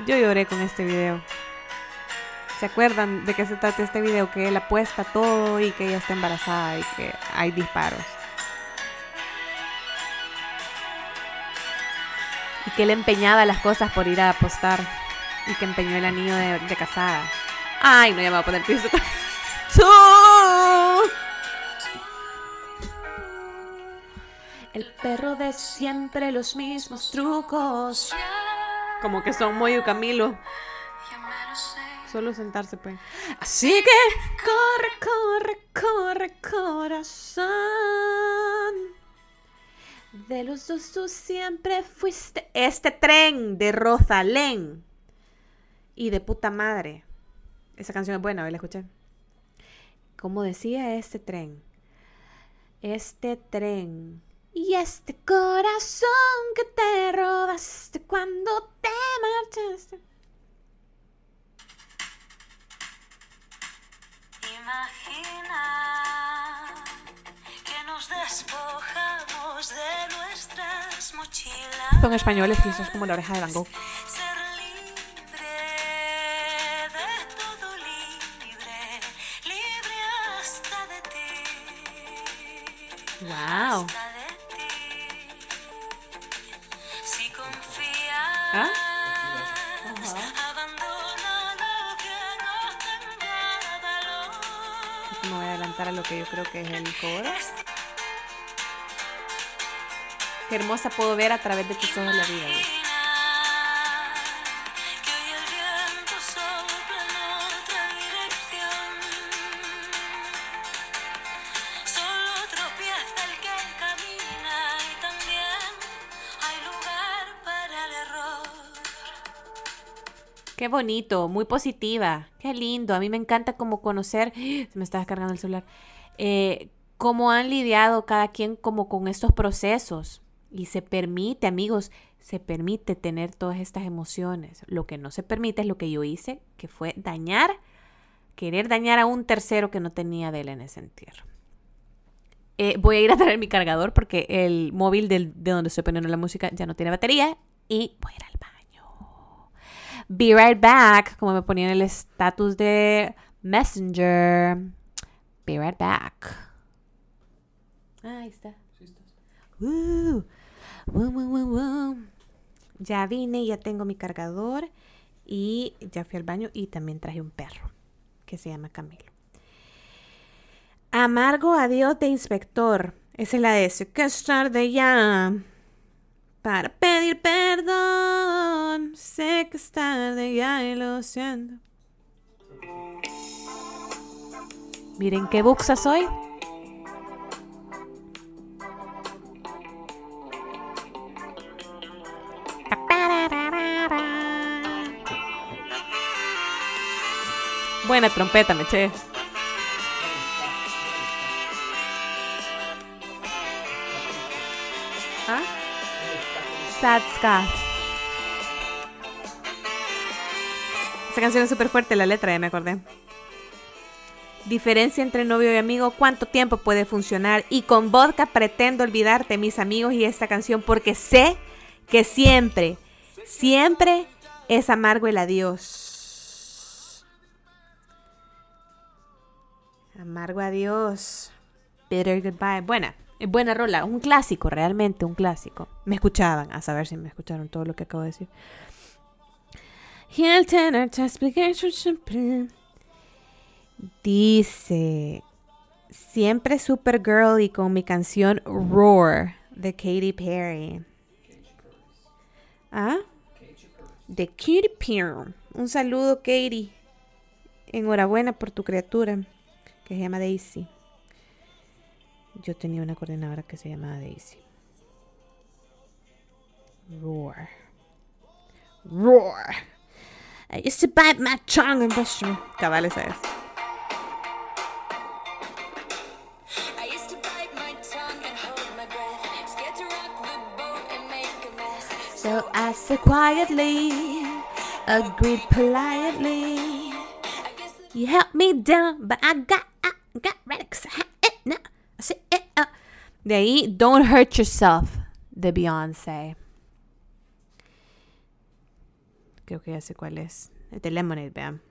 Yo lloré con este video. ¿Se acuerdan de qué se trata este video? Que él apuesta todo y que ella está embarazada y que hay disparos. Y que él empeñaba las cosas por ir a apostar. Y que empeñó el anillo de, casada. Ay, no, ya me voy a poner piso. El perro de siempre los mismos trucos. Como que son Moyo y Camilo. Solo sentarse, pues. Así que corre, corre, corre, corazón. De los dos tú siempre fuiste este tren de Rosalén. Y de puta madre. Esa canción es buena, hoy la escuché. Como decía este tren. Este tren. Y este corazón que te robaste cuando te marchaste. Imagina que nos despojamos de nuestras mochilas. Son españoles y eso es como la oreja de Van Gogh. Ser ¿Ah? Me voy a adelantar a lo que yo creo que es el coro. Qué hermosa puedo ver a través de tus ojos la vida. Bonito, muy positiva. Qué lindo. A mí me encanta como conocer. Se me está descargando el celular. Eh, cómo han lidiado cada quien como con estos procesos. Y se permite, amigos, se permite tener todas estas emociones. Lo que no se permite es lo que yo hice, que fue dañar, querer dañar a un tercero que no tenía de él en ese entierro. Eh, voy a ir a traer mi cargador porque el móvil del- de donde estoy poniendo la música ya no tiene batería y voy a ir al baño. Be right back, como me ponía en el estatus de Messenger. Be right back. Ah, ahí está. Sí estás. Woo. Woo, woo, woo, woo. Ya vine, ya tengo mi cargador y ya fui al baño y también traje un perro que se llama Camilo. Amargo adiós de inspector. Esa es la de ese. Que es tarde ya. Para pedir perdón. Sé que es tarde ya y lo siento. Miren qué buxa soy. Buena trompeta, me eché. Scott. Esa canción es súper fuerte, la letra, ya me acordé. Diferencia entre novio y amigo, ¿cuánto tiempo puede funcionar? Y con vodka pretendo olvidarte, mis amigos, y esta canción, porque sé que siempre, siempre es amargo el adiós. Amargo adiós. Bitter goodbye. Buena, buena rola. Un clásico, realmente un clásico. Me escuchaban, a saber si me escucharon todo lo que acabo de decir. Dice, siempre Supergirl y con mi canción Roar de Katy Perry. ¿Ah? De Katy Perry. Un saludo, Katy. Enhorabuena por tu criatura, que se llama Daisy. Yo tenía una coordinadora que se llamaba Daisy. Roar. Roar. I used to bite my tongue and brush me. Cabal, esa es. I used to bite my tongue and hold my breath. Scared to rock the boat and make a mess. So I said quietly, agreed politely. You helped me down, but I got I got ready 'cause I had it now. I said it up. De ahí, Don't Hurt Yourself, de Beyoncé. Creo que ya sé cuál es. Es de Lemonade, vean.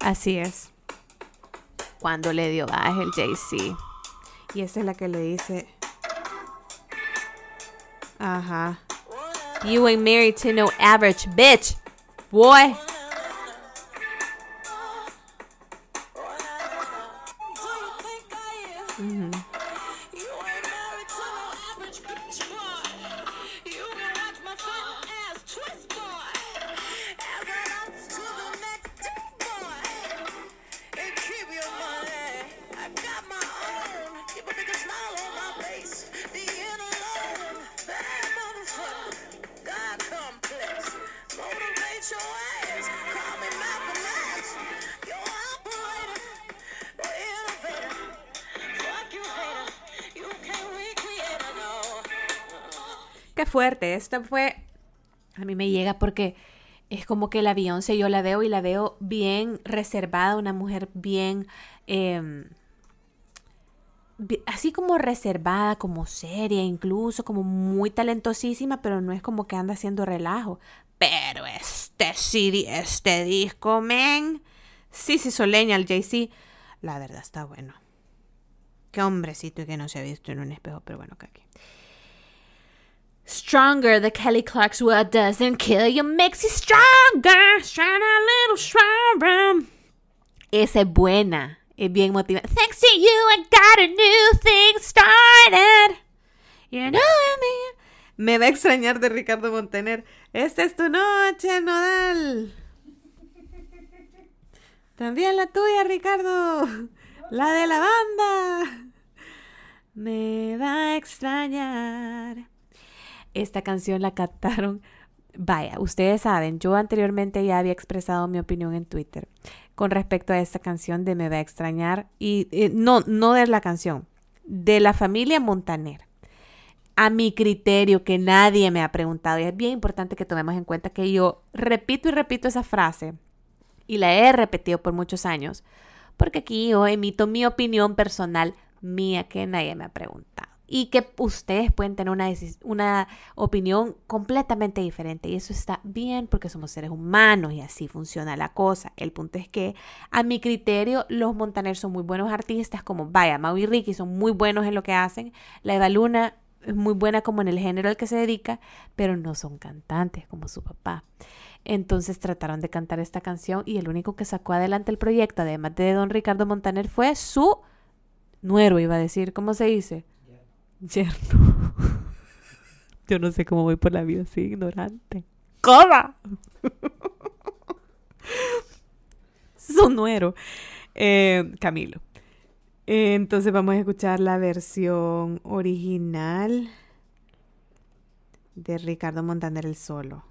Así es. Cuando le dio baje el Jay-Z. Y esa es la que le dice. Ajá. You ain't married to no average bitch, boy. Esta fue. A mí me llega porque es como que la Beyoncé yo la veo y la veo bien reservada, una mujer bien. em, así como reservada, como seria, incluso como muy talentosísima, pero no es como que anda haciendo relajo. Pero este CD, este disco, men. Sí, sí, soleña el Jay-Z. La verdad está bueno. Qué hombrecito y que no se ha visto en un espejo, pero bueno, que aquí. Stronger, the Kelly Clark's what doesn't kill you makes you stronger. A little stronger. Esa es buena. Es bien motivante. Thanks to you, I got a new thing started. You know what? Me va a extrañar de Ricardo Montaner. Esta es tu noche, Nodal. También la tuya, Ricardo. La de la banda. Me va a extrañar. Esta canción la captaron Vaya, ustedes saben, yo anteriormente ya había expresado mi opinión en Twitter con respecto a esta canción de Me va a extrañar y eh, no, no de la canción, de la familia Montaner. A mi criterio, que nadie me ha preguntado, y es bien importante que tomemos en cuenta que yo repito y repito esa frase y la he repetido por muchos años, porque aquí yo emito mi opinión personal mía que nadie me ha preguntado y que ustedes pueden tener una, una opinión completamente diferente. Y eso está bien porque somos seres humanos y así funciona la cosa. El punto es que, a mi criterio, los Montaner son muy buenos artistas, como vaya, Mau y Ricky son muy buenos en lo que hacen. La Eva Luna es muy buena como en el género al que se dedica, pero no son cantantes como su papá. Entonces trataron de cantar esta canción y el único que sacó adelante el proyecto, además de don Ricardo Montaner, fue su nuero, iba a decir, ¿cómo se dice? Yerno. Yo no sé cómo voy por la vida así, ignorante. ¡Coda! Su nuero. Eh, Camilo. Eh, entonces vamos a escuchar la versión original de Ricardo Montaner el solo.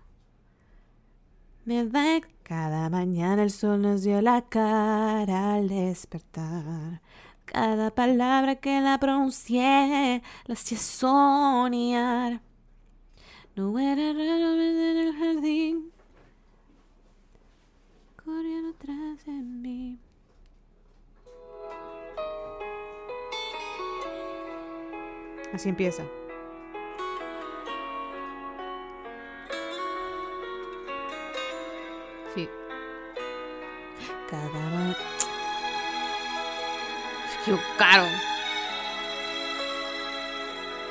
Me va cada mañana el sol nos dio la cara al despertar. Cada palabra que la pronuncié la hacía soñar. No era raro ver en el jardín corriendo atrás de mí. Así empieza. Sí. Cada equivocaron.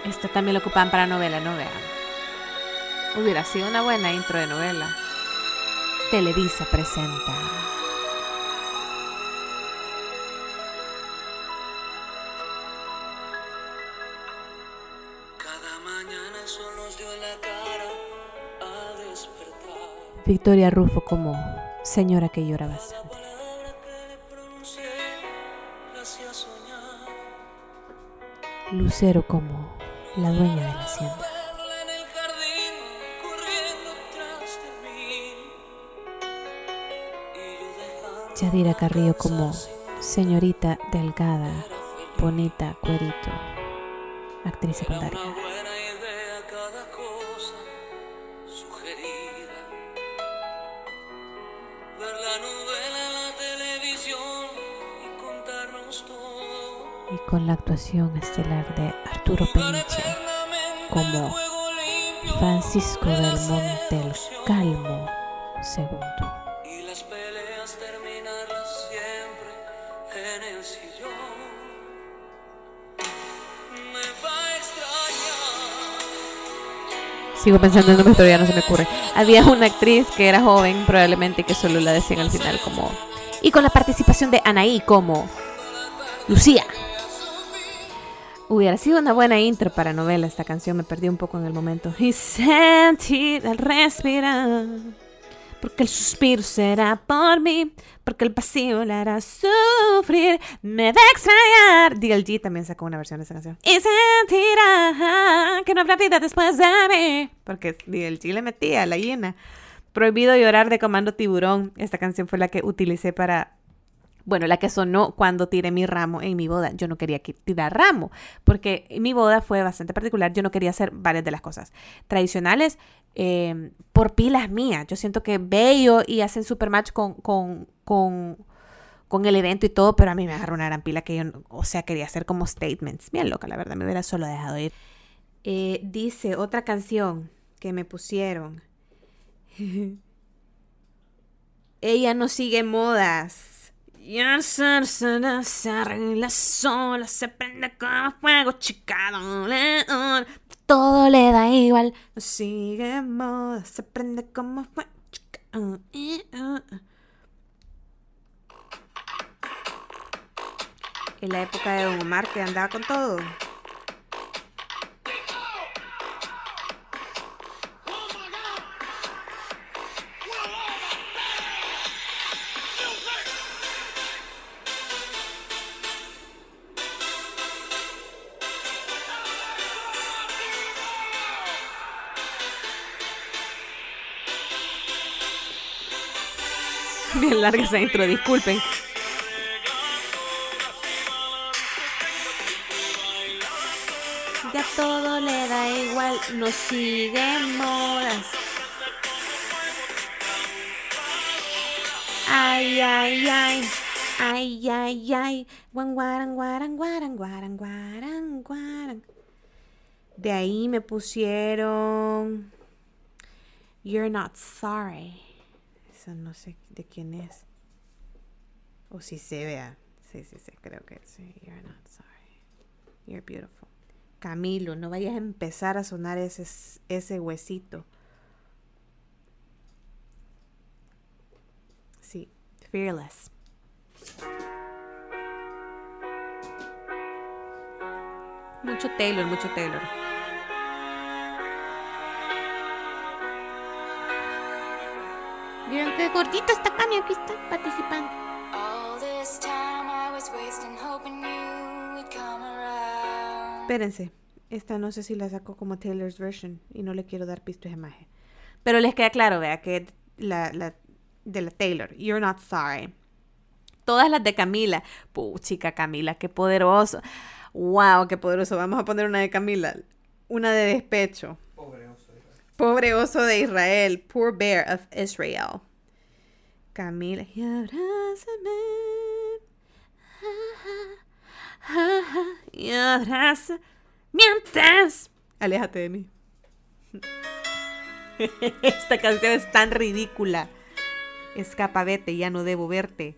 Esta también lo ocupan para novela, no vean. Hubiera sido una buena intro de novela. Televisa presenta. Cada mañana el sol nos dio la cara a despertar. Victoria Rufo como señora que llora bastante. Lucero como la dueña de la hacienda. Yadira Carrillo como señorita delgada, bonita, cuerito, actriz secundaria. Con la actuación estelar de Arturo Peniche como Francisco del Monte el Calmo II. y las peleas terminarlas siempre en el sillón. Me va a extrañar. Sigo pensando en nombres, pero ya no se me ocurre. Había una actriz que era joven, probablemente, que solo la decían al final como... Y con la participación de Anaí como Lucía. Hubiera sido una buena intro para novela esta canción, me perdí un poco en el momento. Y sentir al respirar, porque el suspiro será por mí, porque el vacío la hará sufrir, me va a extrañar. DLG también sacó una versión de esa canción. Y sentirá que no habrá vida después de mí, porque DLG le metía a la llena. Prohibido llorar de Comando Tiburón. Esta canción fue la que utilicé para bueno, la que sonó cuando tiré mi ramo en mi boda. Yo no quería que- tirar ramo, porque mi boda fue bastante particular. Yo no quería hacer varias de las cosas tradicionales eh, por pilas mías. Yo siento que bello y hacen super match con, con, con, con el evento y todo, pero a mí me agarró una gran pila que yo, o sea, quería hacer como statements. Bien loca, la verdad, me hubiera solo dejado ir. Eh, dice otra canción que me pusieron. Ella no sigue modas. Ya se, se, arregla sola, se prende como fuego, chica, no le- oh, Todo le da igual. Sigue modas, se prende como fuego, chica. oh. En la época de Don Omar que andaba con todo. Larga esa disculpen. Ya todo le da igual, no sigue modas. Ay, ay, ay. Ay, ay, ay. Guan, guaran, guaran, guaran, guaran, guaran, guaran. De ahí me pusieron. You're not sorry. No sé de quién es. O si se vea. Sí, sí, sí, creo que sí. You're not sorry. You're beautiful. Camilo, no vayas a empezar a sonar ese, ese huesito. Sí, fearless. Mucho Taylor, mucho Taylor. Miren qué gordito está Cami, aquí está participando. Espérense, esta no sé si la saco como Taylor's version y no le quiero dar pistas de imagen. Pero les queda claro, vea, que la, la de la Taylor, You're Not Sorry. Todas las de Camila. Puchica Camila, qué poderoso. Wow, qué poderoso. Vamos a poner una de Camila. Una de despecho. Pobre oso. de Israel. Poor bear of Israel. Camila. Y abrázame. Y abraza. Mientras. Aléjate de mí. Esta canción es tan ridícula. Escapa, vete, ya no debo verte.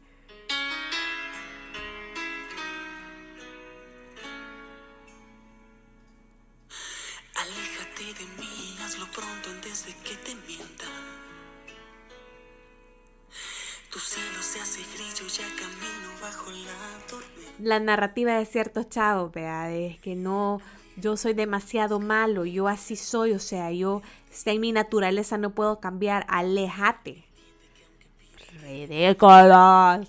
La narrativa de ciertos chavos, vea, es que no, yo soy demasiado malo, yo así soy, o sea, yo, está en mi naturaleza, no puedo cambiar, aléjate. Ridículos.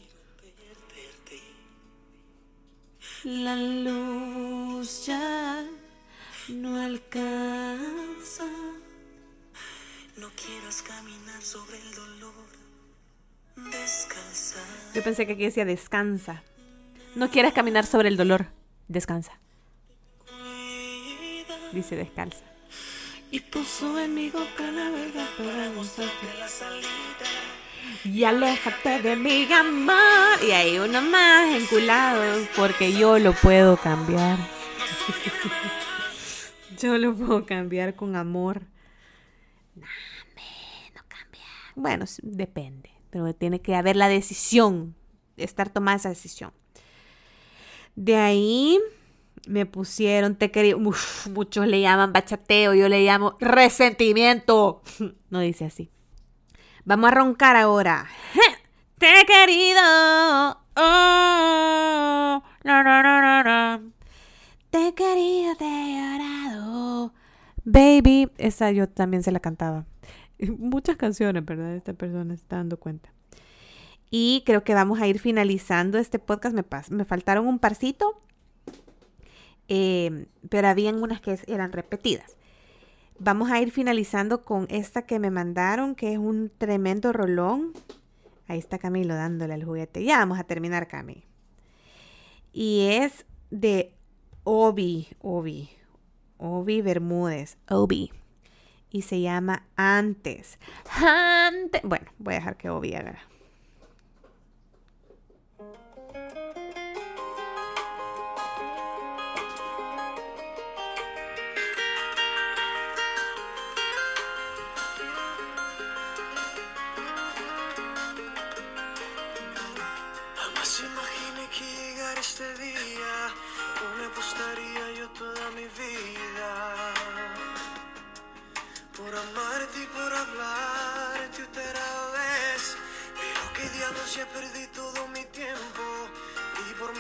La luz ya no alcanza. No quieras caminar sobre el dolor. Descalza. Yo pensé que aquí decía descansa. No quieras caminar sobre el dolor, descansa. Dice descalza. Y puso en mi boca la verdad para mostrarte La salida. Y aléjate de mi amor. Y hay uno más enculado porque yo lo puedo cambiar. yo lo puedo cambiar con amor. No, hombre, no cambia. Bueno, depende. Pero tiene que haber la decisión. Estar tomada esa decisión. De ahí me pusieron, te quería. Uf, muchos le llaman bachateo, yo le llamo resentimiento. No dice así. Vamos a roncar ahora. Te he querido. Oh. Te he querido, te he llorado. Baby, esa yo también se la cantaba. Muchas canciones, ¿verdad? Esta persona está dando cuenta. Y creo que vamos a ir finalizando este podcast. Me, me faltaron un parcito, eh, pero habían unas que eran repetidas. Vamos a ir finalizando con esta que me mandaron, que es un tremendo rolón. Ahí está Camilo dándole al juguete. Ya vamos a terminar, Cami. Y es de Obi, Obi, Obi Bermúdez, Obi. Y se llama Antes. Antes. Bueno, voy a dejar que Obi haga.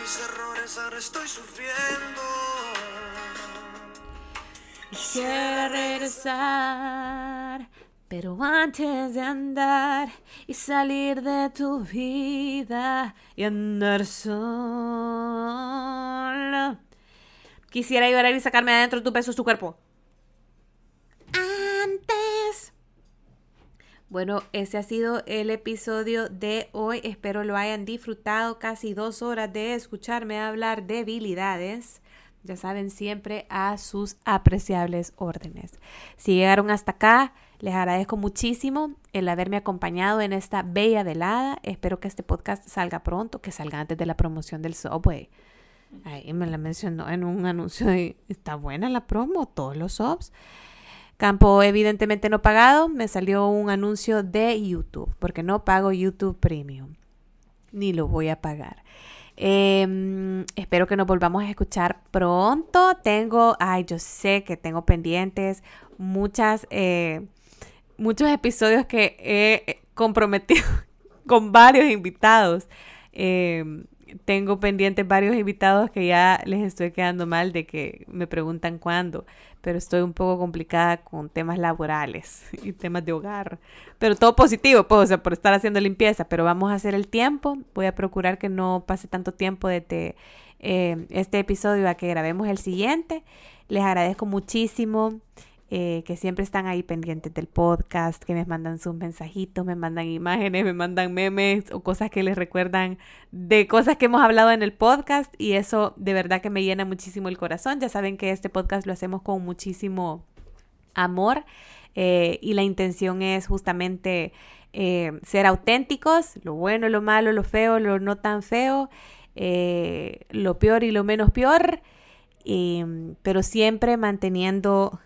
Mis errores ahora estoy sufriendo. Quisiera regresar, pero antes de andar y salir de tu vida y andar solo. Quisiera llorar y sacarme de adentro tu peso, tu cuerpo. Bueno, ese ha sido el episodio de hoy. Espero lo hayan disfrutado. Casi dos horas de escucharme hablar de habilidades. Ya saben, siempre a sus apreciables órdenes. Si llegaron hasta acá, les agradezco muchísimo el haberme acompañado en esta bella velada. Espero que este podcast salga pronto, que salga antes de la promoción del Subway. Ahí me la mencionó en un anuncio está buena la promo, todos los subs. Campo evidentemente no pagado, me salió un anuncio de YouTube, porque no pago YouTube Premium, ni lo voy a pagar. Em, espero que nos volvamos a escuchar pronto. Tengo, ay, yo sé que tengo pendientes muchas, eh, muchos episodios que he comprometido con varios invitados. Em, tengo pendientes varios invitados que ya les estoy quedando mal de que me preguntan cuándo, pero estoy un poco complicada con temas laborales y temas de hogar. Pero todo positivo, pues, o sea, por estar haciendo limpieza, pero vamos a hacer el tiempo. Voy a procurar que no pase tanto tiempo desde eh, este episodio a que grabemos el siguiente. Les agradezco muchísimo. Eh, que siempre están ahí pendientes del podcast, que me mandan sus mensajitos, me mandan imágenes, me mandan memes o cosas que les recuerdan de cosas que hemos hablado en el podcast y eso de verdad que me llena muchísimo el corazón. Ya saben que este podcast lo hacemos con muchísimo amor eh, y la intención es justamente eh, ser auténticos, lo bueno, lo malo, lo feo, lo no tan feo, lo peor y lo menos peor, pero siempre manteniendo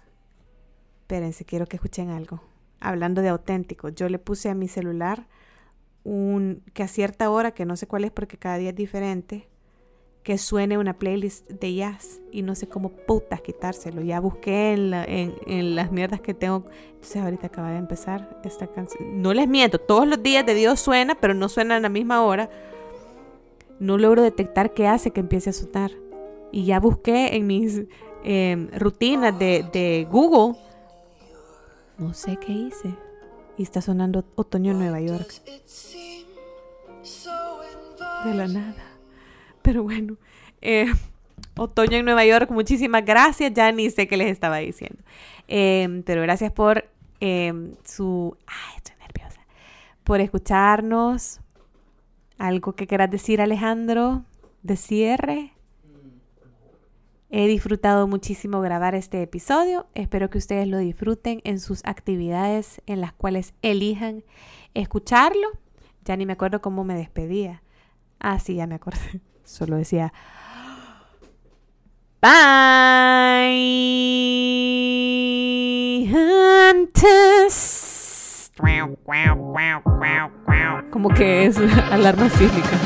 Espérense, quiero que escuchen algo. Hablando de auténtico, yo le puse a mi celular un que a cierta hora, que no sé cuál es porque cada día es diferente, que suene una playlist de jazz y no sé cómo putas quitárselo. Ya busqué en, las mierdas que tengo. Entonces ahorita acaba de empezar esta canción. No les miento, todos los días de Dios suena, pero no suena a la misma hora. No logro detectar qué hace que empiece a sonar. Y ya busqué en mis em, rutinas de Google no sé qué hice. Y está sonando Otoño en Nueva York. De la nada. Pero bueno. Eh, Otoño en Nueva York, muchísimas gracias. Ya ni sé qué les estaba diciendo. Em, pero gracias por em, su... Ay, estoy nerviosa. Por escucharnos. ¿Algo que quieras decir, Alejandro? ¿De cierre? He disfrutado muchísimo grabar este episodio. Espero que ustedes lo disfruten en sus actividades en las cuales elijan escucharlo. Ya ni me acuerdo cómo me despedía. Ah, sí, ya me acuerdo. Solo decía... Bye. Antes. Como que es alarma sísmica.